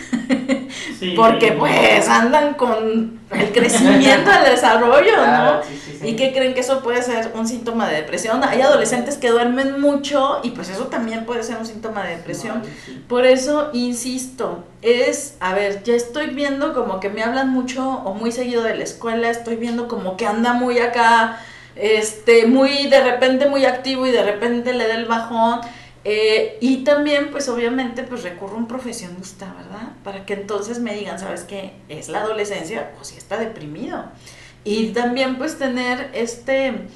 porque pues andan con el crecimiento, el desarrollo, ¿no? y que creen que eso puede ser un síntoma de depresión. Hay adolescentes que duermen mucho y pues eso también puede ser un síntoma de depresión. Por eso, insisto, es, a ver, ya estoy viendo como que me hablan mucho o muy seguido de la escuela, estoy viendo como que anda muy acá este, muy de repente muy activo y de repente le da el bajón. Eh, y también, pues obviamente, pues recurro a un profesionista, ¿verdad? Para que entonces me digan, ¿sabes qué? Es la adolescencia o si está deprimido. Y también, pues tener este,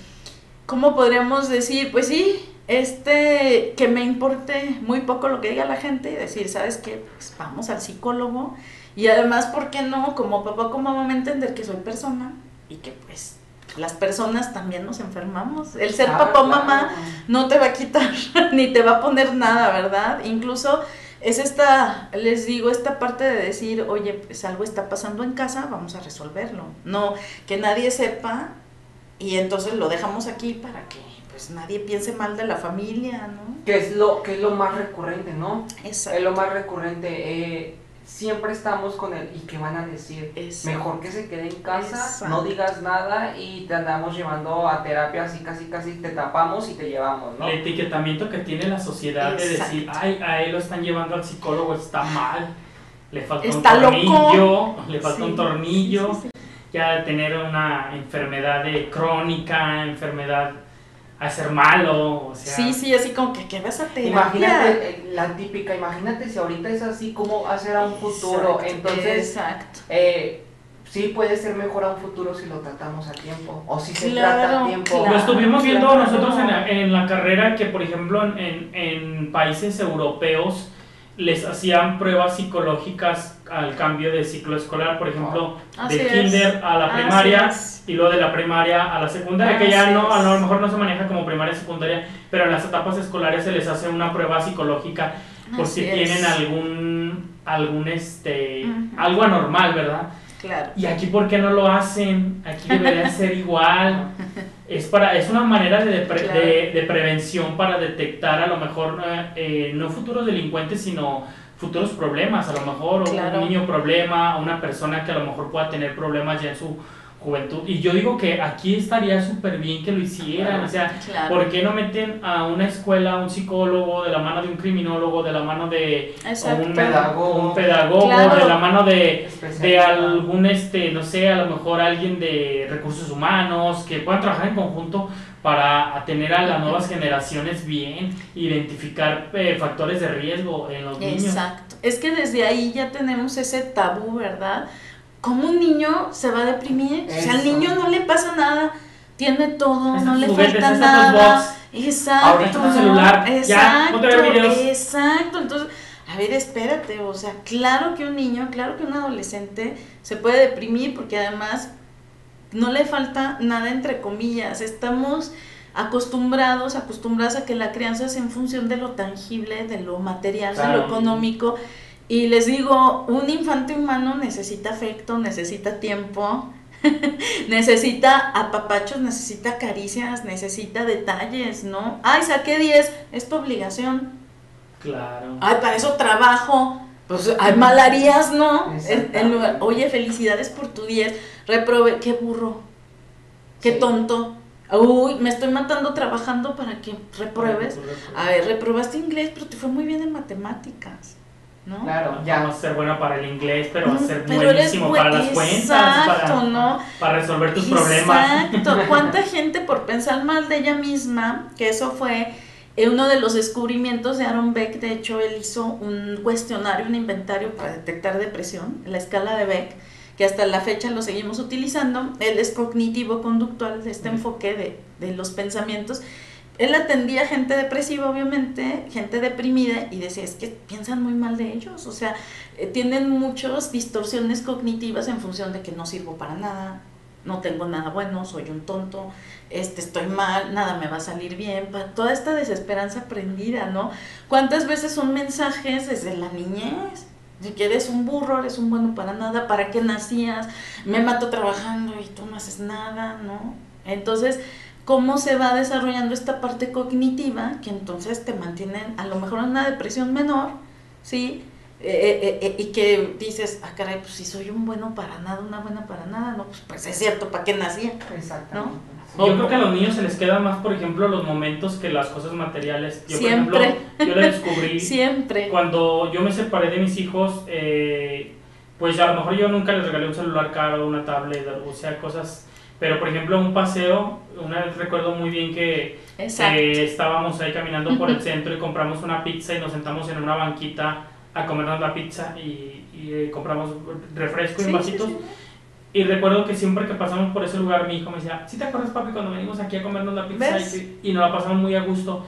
¿cómo podríamos decir? Pues sí, este, que me importe muy poco lo que diga la gente y decir, ¿sabes qué? Pues vamos al psicólogo. Y además, ¿por qué no? Como papá, como mamá, entender que soy persona y que pues las personas también nos enfermamos. El ser papá o mamá no te va a quitar ni te va a poner nada, ¿verdad? Incluso es esta, les digo, esta parte de decir, oye, pues algo está pasando en casa, vamos a resolverlo. No, que nadie sepa y entonces lo dejamos aquí para que pues nadie piense mal de la familia, ¿no? Que es lo, que es lo más recurrente, ¿no? Exacto. Es lo más recurrente. Eh, siempre estamos con el y qué van a decir. Mejor que se quede en casa, no digas nada y te andamos llevando a terapia así casi casi te tapamos y te llevamos, ¿no? El etiquetamiento que tiene la sociedad de decir, ay, a él lo están llevando al psicólogo, está mal, le falta un tornillo, le falta un tornillo, ya de tener una enfermedad de crónica, enfermedad a ser malo, o sea... Sí, sí, así como que, ¿qué vas a tener? Imagínate, eh, la típica, imagínate si ahorita es así, ¿cómo hacer a un futuro? Entonces, exacto. Eh, sí puede ser mejor a un futuro si lo tratamos a tiempo o si se Claro, trata a tiempo. claro. Lo estuvimos viendo claro. nosotros en la, en la carrera que, por ejemplo, en, en- en países europeos les hacían pruebas psicológicas al cambio de ciclo escolar, por ejemplo, Así de es. kinder a la Así primaria y luego de la primaria a la secundaria, que ya Así no, a lo mejor no se maneja como primaria y secundaria, pero en las etapas escolares se les hace una prueba psicológica por Así si es. tienen algún, algún este, Ujú. algo anormal, ¿verdad? Claro. Y aquí, ¿por qué no lo hacen? Aquí debería ser igual. Es, para, es una manera de, pre- Claro. de, de prevención para detectar a lo mejor eh, eh, no futuros delincuentes, sino futuros problemas. A lo mejor o Claro. un niño problema, una persona que a lo mejor pueda tener problemas ya en su juventud. Y yo digo que aquí estaría súper bien que lo hicieran. Claro. O sea, Claro. ¿por qué no meten a una escuela un psicólogo de la mano de un criminólogo, de la mano de un pedagogo. un pedagogo, Claro. de la mano de de algún, este, no sé, a lo mejor alguien de recursos humanos, que puedan trabajar en conjunto para tener a las nuevas generaciones bien, identificar eh, factores de riesgo en los niños. Exacto. Es que desde ahí ya tenemos ese tabú, ¿verdad? ¿Cómo un niño se va a deprimir? O sea, al Eso. niño no le pasa nada, tiene todo, no le falta nada. Exacto. Ahorita tu celular, ya, exacto, ponte a ver videos. exacto. Entonces, a ver, espérate, o sea, claro que un niño, claro que un adolescente se puede deprimir porque además no le falta nada entre comillas. Estamos acostumbrados, acostumbradas a que la crianza es en función de lo tangible, de lo material, de lo económico. Y les digo, un infante humano necesita afecto, necesita tiempo, necesita apapachos, necesita caricias, necesita detalles, ¿no? Ay, saqué 10, es tu obligación. Claro. Ay, para eso trabajo. Pues ay, mal harías, ¿no? En- lugar- Oye, felicidades por tu 10. Reprobé, qué burro, qué Sí. tonto. Uy, me estoy matando trabajando para que repruebes. A ver, reprobaste inglés, pero te fue muy bien en matemáticas, ¿no? Claro, Ya vas a ser buena para el inglés, pero vas a ser Pero buenísimo buen- para las cuentas, Exacto, para, ¿no? para resolver tus problemas. Exacto. ¿Cuánta gente por pensar mal de ella misma, que eso fue eh, uno de los descubrimientos de Aaron Beck, de hecho él hizo un cuestionario, un inventario para detectar depresión, la escala de Beck, que hasta la fecha lo seguimos utilizando. Él es cognitivo-conductual de este enfoque de, de los pensamientos. Él atendía gente depresiva, obviamente, gente deprimida, y decía, es que piensan muy mal de ellos, o sea, eh, tienen muchas distorsiones cognitivas en función de que no sirvo para nada, no tengo nada bueno, soy un tonto, este, estoy mal, nada me va a salir bien, toda esta desesperanza aprendida, ¿no? ¿Cuántas veces son mensajes desde la niñez? De que eres un burro, eres un bueno para nada, ¿para qué nacías? Me mato trabajando y tú no haces nada, ¿no? Entonces, ¿cómo se va desarrollando esta parte cognitiva que entonces te mantienen a lo mejor en una depresión menor, ¿sí? Eh, eh, eh, y que dices, ah, caray, pues si soy un bueno para nada, una buena para nada, no, pues, pues es cierto, ¿para qué nacía? Exactamente. Yo creo que a los niños se les quedan más, por ejemplo, los momentos que las cosas materiales. Yo, Siempre. por ejemplo, yo le descubrí Siempre. cuando yo me separé de mis hijos, eh, pues a lo mejor yo nunca les regalé un celular caro, una tablet, o sea, cosas. Pero por ejemplo, un paseo, una vez recuerdo muy bien que Exacto. eh, estábamos ahí caminando por el centro y compramos una pizza y nos sentamos en una banquita a comernos la pizza y, y, eh, compramos refresco y Sí, vasitos. sí, sí. Y recuerdo que siempre que pasamos por ese lugar, mi hijo me decía, ¿sí te acuerdas, papi, cuando venimos aquí a comernos la pizza? Y, y nos la pasamos muy a gusto.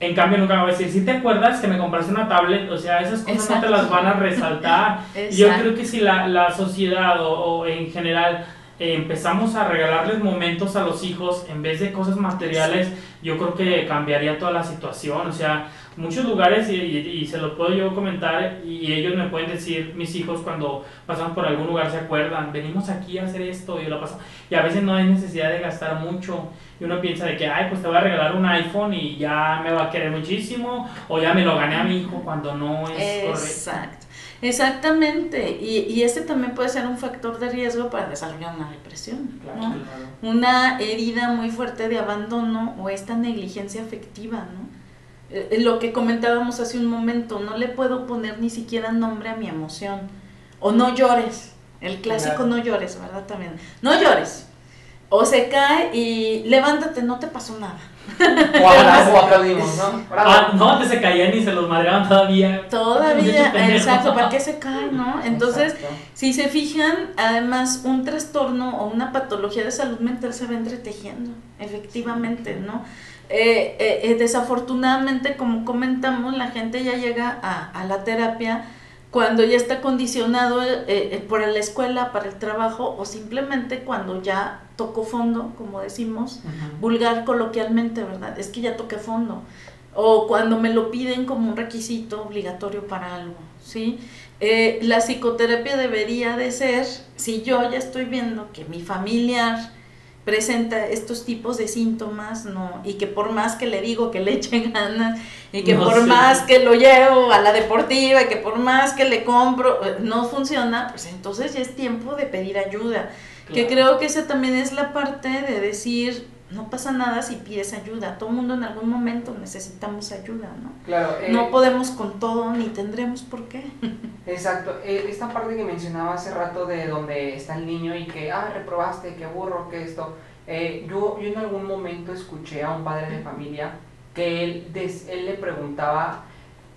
En cambio, nunca me va a decir, ¿sí te acuerdas que me compraste una tablet? O sea, esas cosas no te Exacto. las van a resaltar. Y yo Exacto. creo que si la, la sociedad o, o en general eh, empezamos a regalarles momentos a los hijos en vez de cosas materiales, yo creo que cambiaría toda la situación. O sea, muchos lugares, y, y- y se lo puedo yo comentar, y ellos me pueden decir, mis hijos, cuando pasan por algún lugar se acuerdan, venimos aquí a hacer esto, y lo pasamos. Y a veces no hay necesidad de gastar mucho. Y uno piensa de que, ay, pues te voy a regalar un iPhone y ya me va a querer muchísimo, o ya me lo gané a mi hijo cuando no es correcto. Exactamente. Y, y este también puede ser un factor de riesgo para desarrollar una depresión. Claro, ¿no? claro. Una herida muy fuerte de abandono o esta negligencia afectiva, ¿no? Eh, eh, Lo que comentábamos hace un momento, no le puedo poner ni siquiera nombre a mi emoción. O no llores. El clásico Claro. no llores, ¿verdad? También. No llores. o se cae y levántate, no te pasó nada. O aplaudimos, o aplaudimos, ¿no? Bravo. Ah, no, antes se caían y se los madreaban todavía. Todavía, exacto, ¿para qué se cae, no? Entonces, Exacto. si se fijan, además, un trastorno o una patología de salud mental se va entretejiendo, efectivamente, ¿no? Eh, eh, eh, desafortunadamente, como comentamos, la gente ya llega a, a la terapia cuando ya está condicionado eh, eh, por la escuela, para el trabajo, o simplemente cuando ya tocó fondo, como decimos, vulgar coloquialmente, ¿verdad? Es que ya toqué fondo. O cuando me lo piden como un requisito obligatorio para algo, ¿sí? Eh, la psicoterapia debería de ser, si yo ya estoy viendo que mi familiar presenta estos tipos de síntomas, ¿no? Y que por más que le digo que le eche ganas, y que No por más que lo llevo a la deportiva, y que por más que le compro, eh, no funciona, pues entonces ya es tiempo de pedir ayuda. Que creo que esa también es la parte de decir, no pasa nada si pides ayuda. Todo mundo en algún momento necesitamos ayuda, ¿no? Claro, eh, No podemos con todo ni tendremos por qué. Exacto, eh, esta parte que mencionaba hace rato de donde está el niño y que, ah, reprobaste, qué burro, que esto. eh, yo, yo en algún momento escuché a un padre de familia que él, des- él le preguntaba,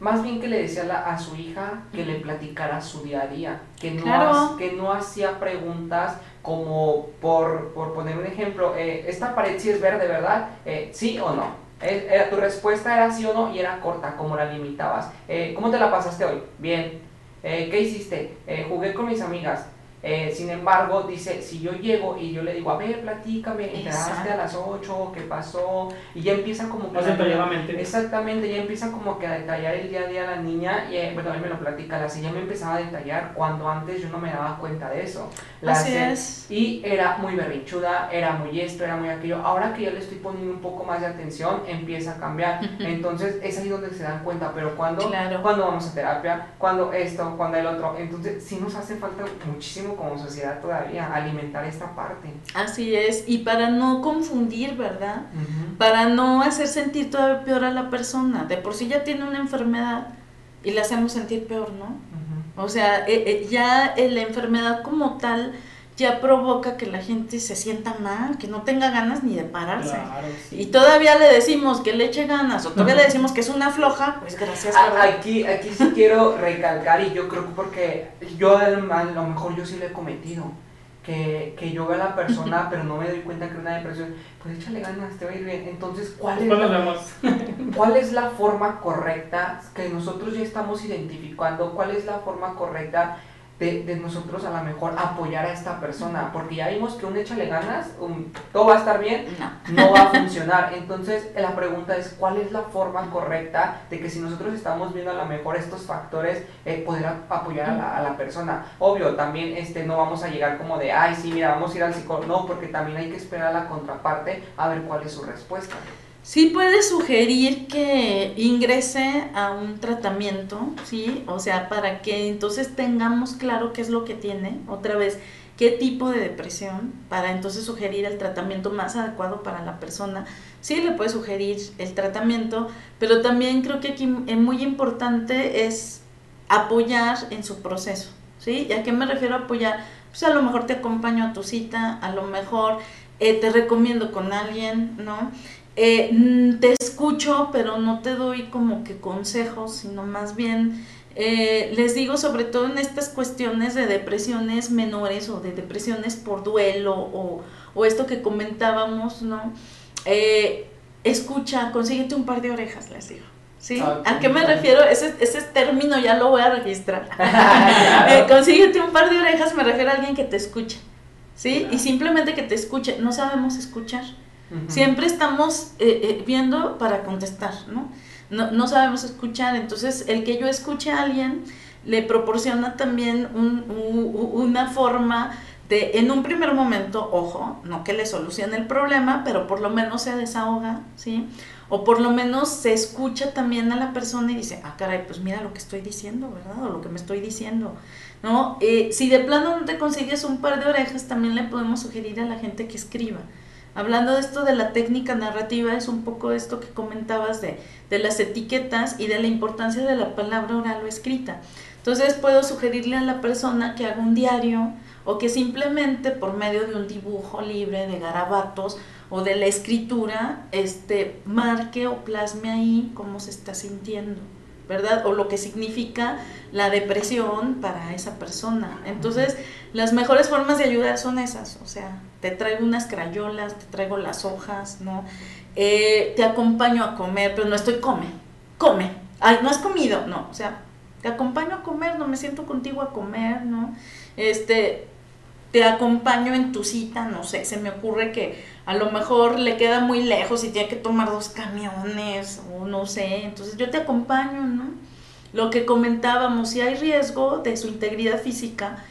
más bien que le decía a, su hija que le platicara su día a día, que no, Claro. ha- que no hacía preguntas como por, por poner un ejemplo, eh, esta pared sí es verde, ¿verdad? Eh, ¿Sí o no? Eh, era- tu respuesta era sí o no y era corta, como la limitabas. Eh, ¿Cómo te la pasaste hoy? Bien. Eh, ¿Qué hiciste? Eh, jugué con mis amigas. Eh, sin embargo, dice, si yo llego y yo le digo, a ver, platícame, entraste a las 8, ¿qué pasó? Y ya empieza como que... Más la- detalladamente. Exactamente, ya empieza como que a detallar el día a día la niña, y eh, bueno, a mí me lo platica, la ya me empezaba a detallar cuando antes yo no me daba cuenta de eso. La Así ce- es. Y era muy berrinchuda, era muy esto, era muy aquello. Ahora que yo le estoy poniendo un poco más de atención, empieza a cambiar. Entonces es ahí donde se dan cuenta, pero cuando, Claro. cuando vamos a terapia, cuando esto, cuando el otro. Entonces sí nos hace falta muchísimo como sociedad todavía alimentar esta parte. Así es. Y para no confundir, ¿verdad? Para no hacer sentir todavía peor a la persona. De por sí ya tiene una enfermedad y la hacemos sentir peor, ¿no? O sea, eh, eh, ya la enfermedad como tal ya provoca que la gente se sienta mal, que no tenga ganas ni de pararse. Claro, sí. Y todavía le decimos que le eche ganas, o todavía le decimos que es una floja, pues gracias, A-. Aquí, aquí sí quiero recalcar y yo creo que porque yo a lo a lo mejor yo sí lo he cometido. Que, que yo veo a la persona pero no me doy cuenta que una depresión, pues échale ganas, te va a ir bien. Entonces, ¿cuál es, Después nos la. ¿cuál es la forma correcta que nosotros ya estamos identificando? ¿Cuál es la forma correcta de, de nosotros a lo mejor apoyar a esta persona? Porque ya vimos que un échale ganas, un, todo va a estar bien, No. no va a funcionar. Entonces, la pregunta es, ¿cuál es la forma correcta de que si nosotros estamos viendo a lo mejor estos factores, eh, poder a- apoyar a la, a la persona? Obvio, también este, no vamos a llegar como de, ay, sí, mira, vamos a ir al psicólogo. No, porque también hay que esperar a la contraparte a ver cuál es su respuesta. Sí puede sugerir que ingrese a un tratamiento, ¿sí? O sea, para que entonces tengamos claro qué es lo que tiene, otra vez, qué tipo de depresión, para entonces sugerir el tratamiento más adecuado para la persona. Sí le puede sugerir el tratamiento, pero también creo que aquí es muy importante es apoyar en su proceso, ¿sí? ¿Y a qué me refiero a apoyar? Pues a lo mejor te acompaño a tu cita, a lo mejor eh, te recomiendo con alguien, ¿no? Eh, mm, te escucho, pero no te doy como que consejos, sino más bien eh, les digo sobre todo en estas cuestiones de depresiones menores o de depresiones por duelo o, o esto que comentábamos, ¿no? Eh, escucha, consíguete un par de orejas, les digo. ¿Sí? Ah, ¿A qué me refiero? Ese, ese término ya lo voy a registrar. Eh, consíguete un par de orejas, me refiero a alguien que te escuche. ¿Sí? Y simplemente que te escuche. No sabemos escuchar. Siempre estamos eh, eh, viendo para contestar, ¿no? ¿no? No sabemos escuchar, entonces el que yo escuche a alguien le proporciona también un- una forma de, en un primer momento, ojo, no que le solucione el problema, pero por lo menos se desahoga, ¿sí? O por lo menos se escucha también a la persona y dice, ah, caray, pues mira lo que estoy diciendo, ¿verdad? O lo que me estoy diciendo, ¿no? Eh, si de plano no te consigues un par de orejas, también le podemos sugerir a la gente que escriba. Hablando de esto de la técnica narrativa, es un poco esto que comentabas de, de las etiquetas y de la importancia de la palabra oral o escrita. Entonces puedo sugerirle a la persona que haga un diario o que simplemente por medio de un dibujo libre de garabatos o de la escritura, este, marque o plasme ahí cómo se está sintiendo, ¿verdad? O lo que significa la depresión para esa persona. Entonces, las mejores formas de ayudar son esas, o sea, te traigo unas crayolas, te traigo las hojas, ¿no? Eh, te acompaño a comer, pero no estoy come, come. Ay, no has comido, no, o sea, te acompaño a comer, no me siento contigo a comer, ¿no? Este, te acompaño en tu cita, no sé, se me ocurre que a lo mejor le queda muy lejos y tiene que tomar dos camiones o no sé, entonces yo te acompaño, ¿no? Lo que comentábamos, si hay riesgo de su integridad física,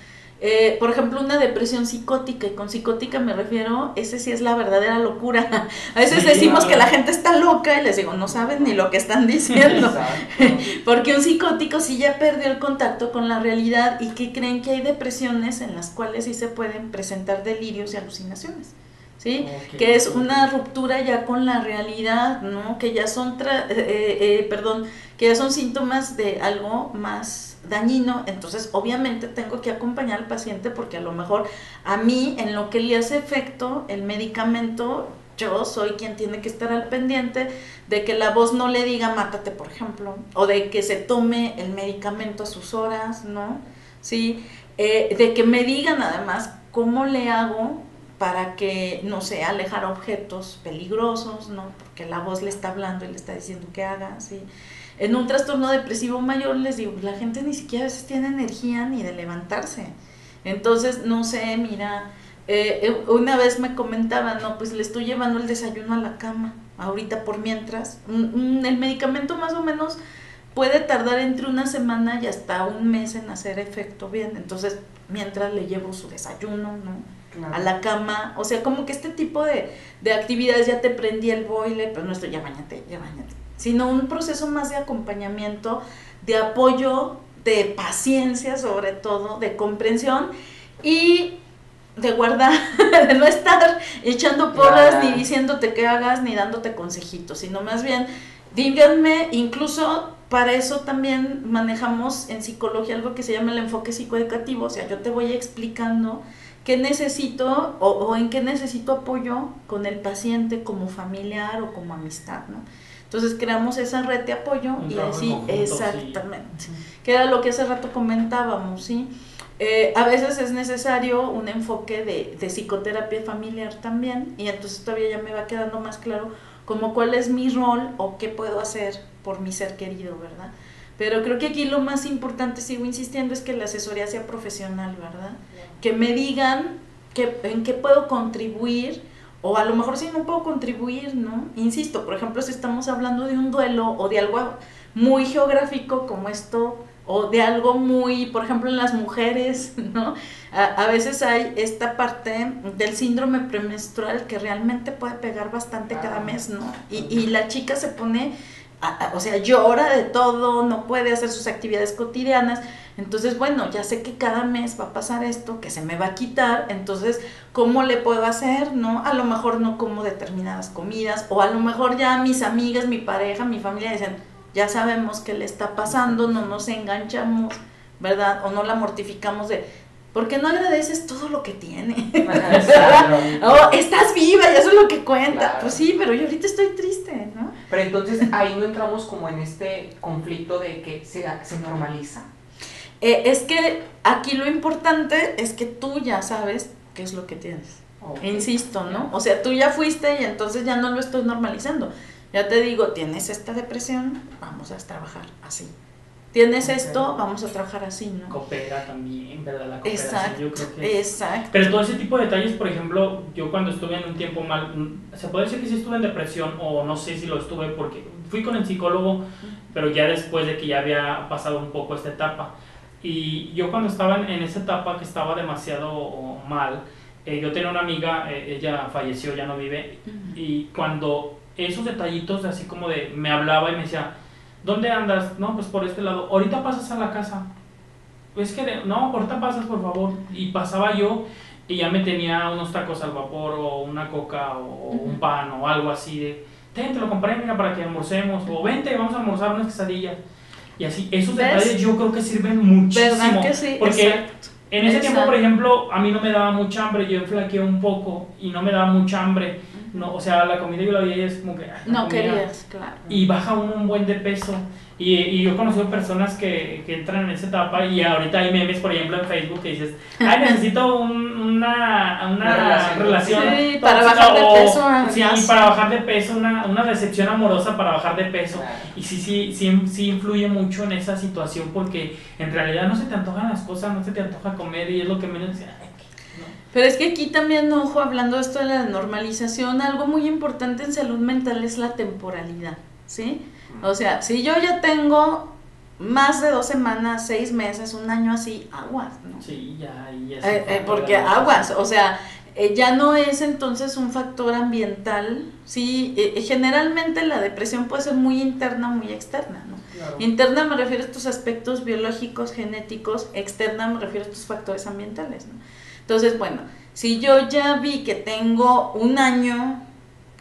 eh, por ejemplo, una depresión psicótica, y con psicótica me refiero, ese sí es la verdadera locura. A veces decimos que la gente está loca y les digo, no saben ni lo que están diciendo. Porque un psicótico sí ya perdió el contacto con la realidad y que creen que hay depresiones en las cuales sí se pueden presentar delirios y alucinaciones. ¿Sí? Que es una ruptura ya con la realidad, ¿no? Que ya son, eh, eh, perdón, que ya son síntomas de algo más dañino, entonces obviamente tengo que acompañar al paciente porque a lo mejor a mí en lo que le hace efecto el medicamento, yo soy quien tiene que estar al pendiente de que la voz no le diga mátate, por ejemplo, o de que se tome el medicamento a sus horas, ¿no? Sí, eh, de que me digan además cómo le hago para que, no sé, alejar objetos peligrosos, ¿no? Porque la voz le está hablando y le está diciendo que haga, ¿sí? En un trastorno depresivo mayor, les digo, la gente ni siquiera a veces tiene energía ni de levantarse. Entonces, no sé, mira, eh, eh, una vez me comentaban, no, pues le estoy llevando el desayuno a la cama, ahorita por mientras. el medicamento más o menos puede tardar entre una semana y hasta un mes en hacer efecto bien. Entonces, mientras le llevo su desayuno, ¿no? A la cama, o sea, como que este tipo de, de actividades ya te prendí el boiler, pero no estoy, ya bañate, ya bañate, sino un proceso más de acompañamiento, de apoyo, de paciencia sobre todo, de comprensión y de guardar, de no estar echando porras ni diciéndote qué hagas ni dándote consejitos, sino más bien díganme, incluso para eso también manejamos en psicología algo que se llama el enfoque psicoeducativo, o sea, yo te voy explicando qué necesito o, en qué necesito apoyo con el paciente como familiar o como amistad, ¿no? Entonces creamos esa red de apoyo y así, exactamente, que era lo que hace rato comentábamos, ¿sí? Eh, a veces es necesario un enfoque de, de, psicoterapia familiar también y entonces todavía ya me va quedando más claro como cuál es mi rol o qué puedo hacer por mi ser querido, ¿verdad? Pero creo que aquí lo más importante, sigo insistiendo, es que la asesoría sea profesional, ¿verdad? Que me digan que, en qué puedo contribuir o a lo mejor si no puedo contribuir, ¿no? Insisto, por ejemplo, si estamos hablando de un duelo o de algo muy geográfico como esto, o de algo muy, por ejemplo, en las mujeres, ¿no? A, veces hay esta parte del síndrome premenstrual que realmente puede pegar bastante cada mes, ¿no? Y, y la chica se pone o sea, llora de todo, no puede hacer sus actividades cotidianas. Entonces, bueno, ya sé que cada mes va a pasar esto, que se me va a quitar, entonces, ¿cómo le puedo hacer? ¿No? A lo mejor no como determinadas comidas, o a lo mejor ya mis amigas, mi pareja, mi familia dicen, ya sabemos qué le está pasando, no nos enganchamos, ¿verdad? O no la mortificamos de, porque no agradeces todo lo que tiene. oh, estás viva y eso es lo que cuenta. Pues sí, pero yo ahorita estoy triste, ¿no? Pero entonces ahí no entramos como en este conflicto de que se, se normaliza. Eh, es que aquí lo importante es que tú ya sabes qué es lo que tienes. Insisto, ¿no? O sea, tú ya fuiste y entonces ya no lo estoy normalizando. Ya te digo, tienes esta depresión, vamos a trabajar así tienes esto, vamos a trabajar así, ¿no? Coopera también, ¿verdad? La cooperación, exacto, yo creo que... Exacto. Pero todo ese tipo de detalles, por ejemplo, yo cuando estuve en un tiempo mal, se puede decir que sí estuve en depresión o no sé si lo estuve porque fui con el psicólogo, pero ya después de que ya había pasado un poco esta etapa. Y yo cuando estaba en esa etapa que estaba demasiado mal, eh, yo tenía una amiga, eh, ella falleció, ya no vive, y cuando esos detallitos así como de me hablaba y me decía, ¿Dónde andas? No, pues por este lado. Ahorita pasas a la casa. Es que, no, ahorita pasas, por favor. Y pasaba yo y ya me tenía unos tacos al vapor o una coca o un pan o algo así de, ten, te lo compré, mira, para que almorcemos. O vente, vamos a almorzar unas quesadillas. Y así, esos detalles yo creo que sirven muchísimo. ¿Verdad que sí? Porque En ese tiempo, por ejemplo, a mí no me daba mucha hambre, yo enflaqueé un poco y no me daba mucha hambre. No, o sea, la comida yo la veía y es como que... ay, No comía. querías, claro. Y baja uno un buen de peso. Y, y yo he conocido personas que, que entran en esa etapa y ahorita hay memes, por ejemplo, en Facebook que dices, ay, necesito un- una, una Una relación. relación. Sí, para tóxica", bajar de o- peso, ah, Sí, para bajar de peso, una, una recepción amorosa para bajar de peso. Claro. Y sí, sí, sí, sí influye mucho en esa situación porque en realidad no se te antojan las cosas, no se te antoja comer y es lo que menos... Pero es que aquí también, ojo, hablando de esto de la normalización, algo muy importante en salud mental es la temporalidad, ¿sí? O sea, si yo ya tengo más de dos semanas, seis meses, un año así, aguas, ¿no? Sí, ya, y eso Eh, eh, porque aguas, o sea, eh, ya no es entonces un factor ambiental, sí, generalmente la depresión puede ser muy interna, muy externa, ¿no? Claro. Interna me refiero a estos aspectos biológicos, genéticos, externa me refiero a estos factores ambientales, ¿no? Entonces, bueno, si yo ya vi que tengo un año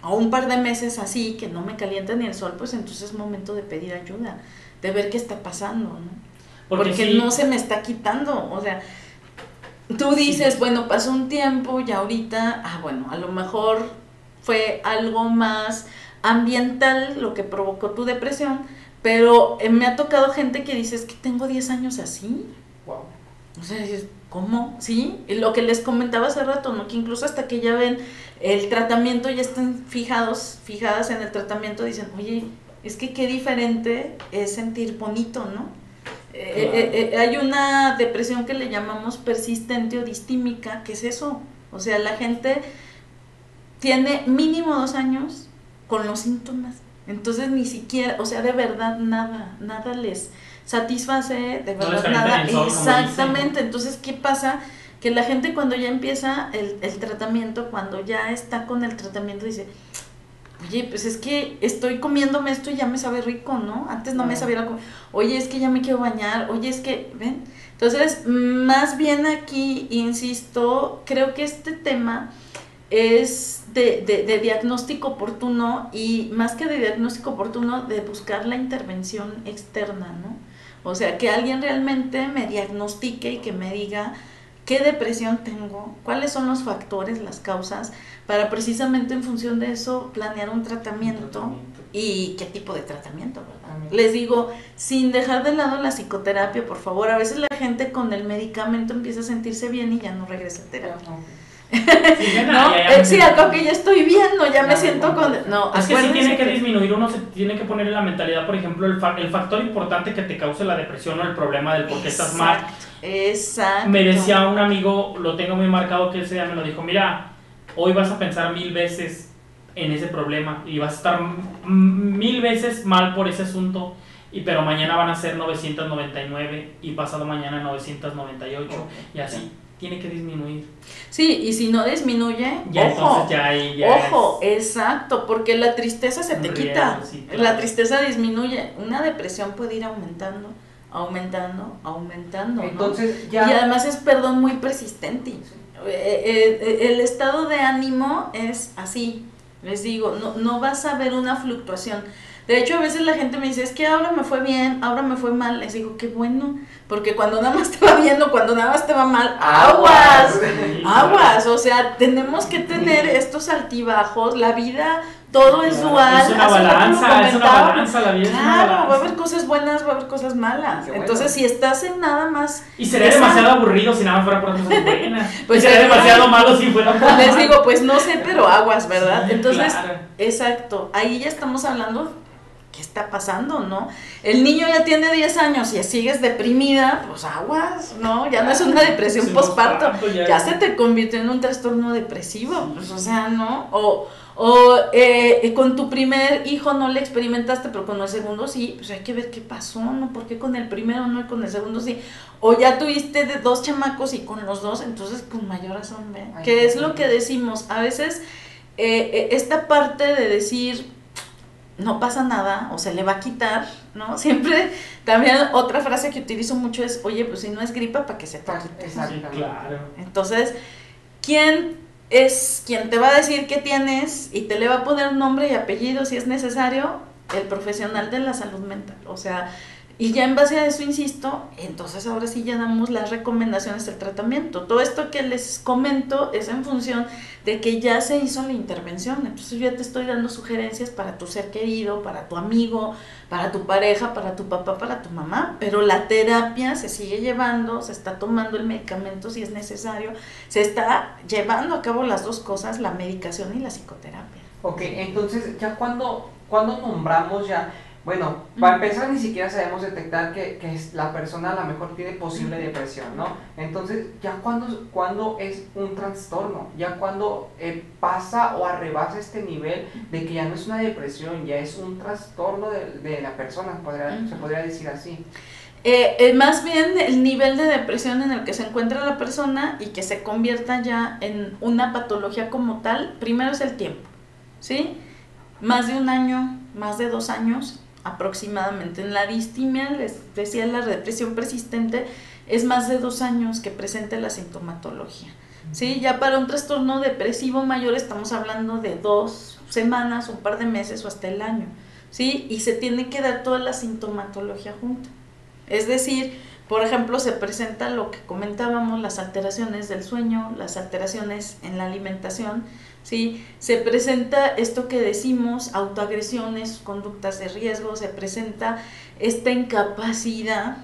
o un par de meses así, que no me calienta ni el sol, pues entonces es momento de pedir ayuda, de ver qué está pasando, ¿no? Porque, sí, no se me está quitando, o sea, tú dices, bueno, pasó un tiempo y ahorita, ah, bueno, a lo mejor fue algo más ambiental lo que provocó tu depresión, pero eh, me ha tocado gente que dice, es que tengo 10 años así, Wow. o sea, ¿cómo? ¿Sí? Y lo que les comentaba hace rato, ¿no? Que incluso hasta que ya ven el tratamiento, ya están fijados, fijadas en el tratamiento, dicen, oye, es que qué diferente es sentir bonito, ¿no? Eh, eh, eh, hay una depresión que le llamamos persistente o distímica, que es eso. O sea, la gente tiene mínimo dos años con los síntomas. Entonces ni siquiera, o sea, de verdad nada, nada les satisface, de verdad nada. sol. Exactamente. Entonces, ¿qué pasa? Que la gente cuando ya empieza el, el tratamiento, cuando ya está con el tratamiento, dice, oye, pues es que estoy comiéndome esto y ya me sabe rico, ¿no? Antes no me sabía co- Oye, es que ya me quiero bañar, oye, es que, ¿ven? Entonces, más bien aquí, insisto, creo que este tema es de, de, de diagnóstico oportuno y más que de diagnóstico oportuno, de buscar la intervención externa, ¿no? O sea, que alguien realmente me diagnostique y que me diga qué depresión tengo, cuáles son los factores, las causas, para precisamente en función de eso planear un tratamiento Tratamiento. y qué tipo de tratamiento, ¿verdad? Les digo, sin dejar de lado la psicoterapia, por favor, a veces la gente con el medicamento empieza a sentirse bien y ya no regresa a terapia. Sí, No, ya, ya, Eh, sí, que ya estoy bien, no, ya Ya me siento con... No, Es que sí tiene que que- disminuir, uno se tiene que poner en la mentalidad, por ejemplo, el, fa- el factor importante que te cause la depresión o el problema del por qué estás mal. Exacto. Me decía un amigo, lo tengo muy marcado, que ese día me lo dijo, mira, hoy vas a pensar mil veces en ese problema y vas a estar mil veces mal por ese asunto, y pero mañana van a ser 999 y pasado mañana 998 y así. Tiene que disminuir. Sí, y si no disminuye, Ya ojo, entonces ya ahí ya ojo, es- exacto, porque la tristeza se te quita, sí, claro. la tristeza disminuye, una depresión puede ir aumentando, aumentando, aumentando, ¿no? Entonces ya. Y además es perdón muy persistente. Eh, eh, eh, el estado de ánimo es así, les digo, no, no vas a ver una fluctuación. De hecho, a veces la gente me dice, es que ahora me fue bien, ahora me fue mal. Les digo, qué bueno, porque cuando nada más te va bien o cuando nada más te va mal, aguas, aguas. O sea, tenemos que tener estos altibajos, la vida, todo es Claro, dual. Es una balanza, es una balanza, la vida es una Claro, va a haber cosas buenas, va a haber cosas malas. Bueno. Entonces, si estás en nada más Y sería demasiado aburrido si nada más fuera por cosas buenas. Pues sería demasiado malo si fuera por Les digo, pues no sé, pero aguas, ¿verdad? Entonces, claro. exacto, ahí ya estamos hablando, ¿qué está pasando, no? El niño ya tiene 10 años y sigues deprimida, pues aguas, ¿no? Ya no es una depresión Sí, postparto, postparto, ya. ya se te convirtió en un trastorno depresivo, pues o sea, ¿no? O, o eh, con tu primer hijo no le experimentaste, pero con el segundo sí, pues hay que ver qué pasó, ¿no? ¿Por qué con el primero no y con el segundo sí? O ya tuviste de dos chamacos y con los dos, entonces con mayor razón, ¿ve? Ay, Que es lo que decimos, a veces eh, eh, esta parte de decir no pasa nada o se le va a quitar, ¿no? Siempre también otra frase que utilizo mucho es, oye, pues si no es gripa, ¿para que se te quite? Sí, Exactamente. claro. Entonces, ¿quién es quien te va a decir qué tienes y te le va a poner nombre y apellido si es necesario? El profesional de la salud mental. O sea, Y ya en base a eso, insisto, entonces ahora sí ya damos las recomendaciones del tratamiento. Todo esto que les comento es en función de que ya se hizo la intervención. Entonces yo ya te estoy dando sugerencias para tu ser querido, para tu amigo, para tu pareja, para tu papá, para tu mamá. Pero la terapia se sigue llevando, se está tomando el medicamento si es necesario, se está llevando a cabo las dos cosas, la medicación y la psicoterapia. Ok, entonces ya cuando, cuando nombramos ya bueno, para empezar ni siquiera sabemos detectar que, que la persona a lo mejor tiene posible depresión, ¿no? Entonces, ya cuando, cuando es un trastorno, ya cuando eh, pasa o arrebasa este nivel de que ya no es una depresión, ya es un trastorno de, de la persona, se podría decir así. Eh, eh, más bien el nivel de depresión en el que se encuentra la persona y que se convierta ya en una patología como tal, primero es el tiempo, ¿sí? Más de un año, más de dos años, aproximadamente. En la distimia, les decía, la depresión persistente es más de dos años que presente la sintomatología. ¿sí? Ya para un trastorno depresivo mayor estamos hablando de dos semanas, un par de meses o hasta el año. ¿sí? Y se tiene que dar toda la sintomatología junta. Es decir, por ejemplo, se presenta lo que comentábamos, las alteraciones del sueño, las alteraciones en la alimentación, ¿sí? Se presenta esto que decimos, autoagresiones, conductas de riesgo, se presenta esta incapacidad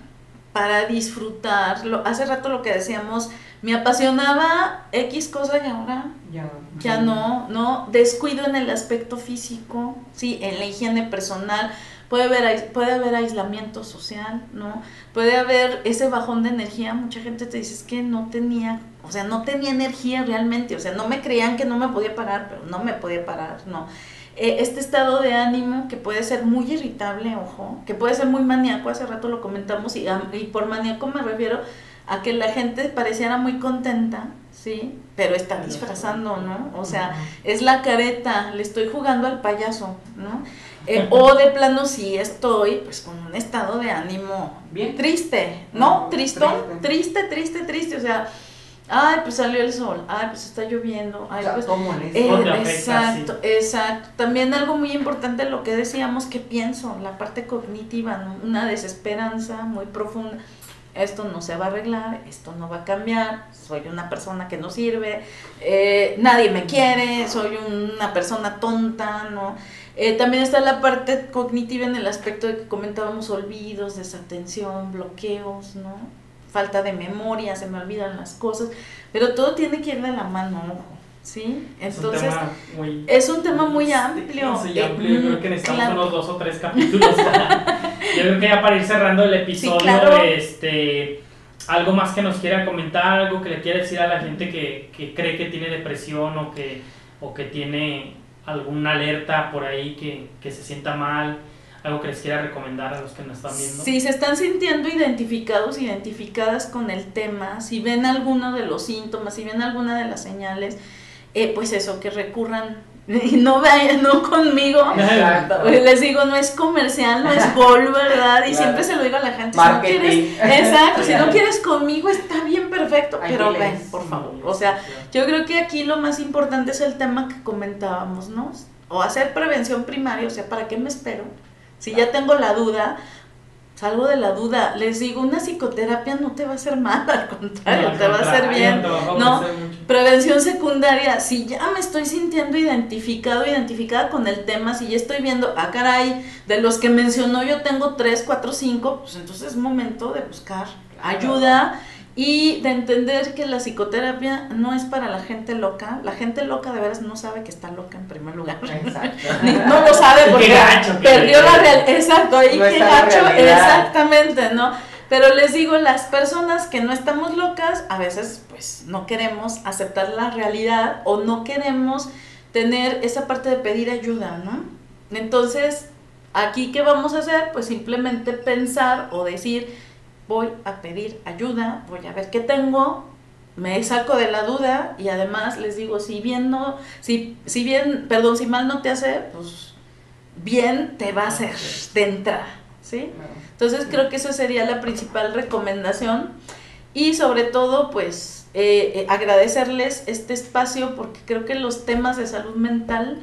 para disfrutarlo. Hace rato lo que decíamos, me apasionaba X cosa y ahora ya, ya no, no, descuido en el aspecto físico, sí, en la higiene personal, puede haber, puede haber aislamiento social, ¿no? Puede haber ese bajón de energía, mucha gente te dice es que no tenía, o sea, no tenía energía realmente, o sea, no me creían que no me podía parar, pero no me podía parar, ¿no? Eh, este estado de ánimo que puede ser muy irritable, ojo, que puede ser muy maníaco, hace rato lo comentamos, y, y por maníaco me refiero a que la gente pareciera muy contenta, ¿sí? Pero está disfrazando, ¿no? O sea, es la careta, le estoy jugando al payaso, ¿no? Eh, o de plano sí estoy pues con un estado de ánimo bien triste, ¿no? Tristón, triste. triste, triste, o sea, ay, pues salió el sol, ay, pues está lloviendo, ay, pues eh, exacto, exacto. También algo muy importante lo que decíamos que pienso, la parte cognitiva, una desesperanza muy profunda. Esto no se va a arreglar, esto no va a cambiar, soy una persona que no sirve, eh, nadie me quiere, soy una persona tonta, ¿no? Eh, también está la parte cognitiva en el aspecto de que comentábamos olvidos, desatención, bloqueos, ¿no? Falta de memoria, se me olvidan las cosas, pero todo tiene que ir de la mano, ¿sí? Entonces, es un tema muy, amplio. Sí, amplio. Yo creo que necesitamos unos dos o tres capítulos. Yo creo que ya para ir cerrando el episodio, este algo más que nos quiera comentar, algo que le quiera decir a la gente que, que cree que tiene depresión o que, o que tiene alguna alerta por ahí que, que se sienta mal, algo que les quiera recomendar a los que nos están viendo. Si se están sintiendo identificados, identificadas con el tema, si ven alguno de los síntomas, si ven alguna de las señales, eh, pues eso, que recurran y no vayan, no conmigo. Les digo, no es comercial, no es gol, ¿verdad? Y siempre se lo digo a la gente. Si no quieres, exacto, si no quieres conmigo, está bien perfecto, pero ven, por favor. O sea, yo creo que aquí lo más importante es el tema que comentábamos, ¿no? O hacer prevención primaria, o sea, ¿para qué me espero? Si ya tengo la duda, salgo de la duda. Les digo, una psicoterapia no te va a hacer mal, al contrario, te va a hacer bien. No, prevención secundaria, si ya me estoy sintiendo identificado, identificada con el tema, si ya estoy viendo, ah, caray, de los que mencionó yo tengo tres, cuatro, cinco, pues entonces es momento de buscar ayuda y de entender que la psicoterapia no es para la gente loca. La gente loca de veras no sabe que está loca en primer lugar. Exacto. no lo sabe porque perdió la realidad. Exacto, ahí qué gacho, exactamente, ¿no? Pero les digo, las personas que no estamos locas, a veces pues no queremos aceptar la realidad o no queremos tener esa parte de pedir ayuda, ¿no? Entonces, aquí qué vamos a hacer? Pues simplemente pensar o decir, voy a pedir ayuda, voy a ver qué tengo, me saco de la duda y además les digo, si bien no, si, si bien, perdón, si mal no te hace, pues bien te va a hacer de entrada, ¿sí? Entonces creo que esa sería la principal recomendación y sobre todo, pues, eh, eh, agradecerles este espacio porque creo que los temas de salud mental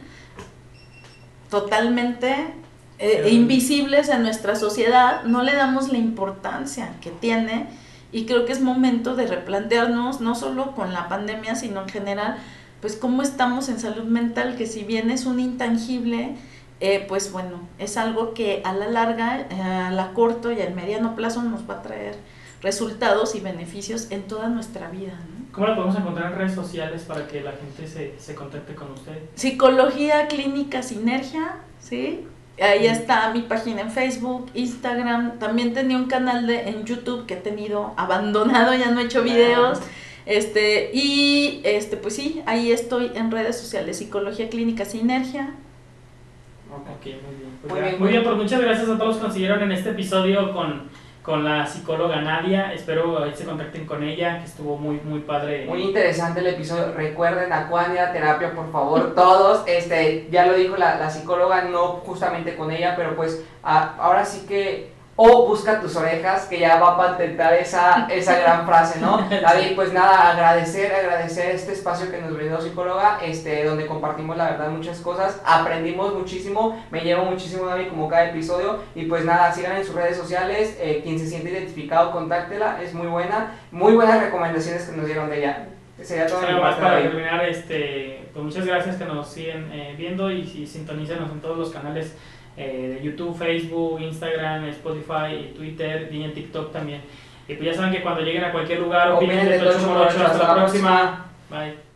totalmente eh, invisibles en nuestra sociedad, no le damos la importancia que tiene y creo que es momento de replantearnos, no solo con la pandemia, sino en general, pues cómo estamos en salud mental, que si bien es un intangible, eh, pues bueno, es algo que a la larga, eh, a la corto y al mediano plazo nos va a traer resultados y beneficios en toda nuestra vida. ¿Cómo la podemos encontrar en redes sociales para que la gente se, se contacte con usted? Psicología Clínica Sinergia, ¿sí? Ahí está mi página en Facebook, Instagram. También tenía un canal de, en YouTube que he tenido abandonado, ya no he hecho videos. Este, y este, pues sí, ahí estoy en redes sociales, Psicología Clínica Sinergia. Ok, muy bien. Pues muy, bien, muy bien, pues muchas gracias a todos los que nos siguieron en este episodio con con la psicóloga Nadia. Espero que se contacten con ella, que estuvo muy, muy padre. Muy interesante el episodio. Recuerden, Acuania, terapia, por favor, todos. Este, ya lo dijo la, la psicóloga, no justamente con ella, pero pues ahora sí que o busca tus orejas, que ya va a patentar esa, esa gran frase, ¿no? David, pues nada, agradecer, agradecer este espacio que nos brindó psicóloga, este, donde compartimos la verdad muchas cosas, aprendimos muchísimo, me llevo muchísimo David como cada episodio, y pues nada, sigan en sus redes sociales, eh, quien se siente identificado, contáctela, es muy buena, muy buenas recomendaciones que nos dieron de ella. Sería todo más para terminar, este, pues muchas gracias que nos siguen eh, viendo y, y sintonícenos en todos los canales eh, de YouTube, Facebook, Instagram, Spotify, Twitter y en TikTok también. Y pues ya saben que cuando lleguen a cualquier lugar, opinen de Tocho Morocho. Hasta la próxima. Bye.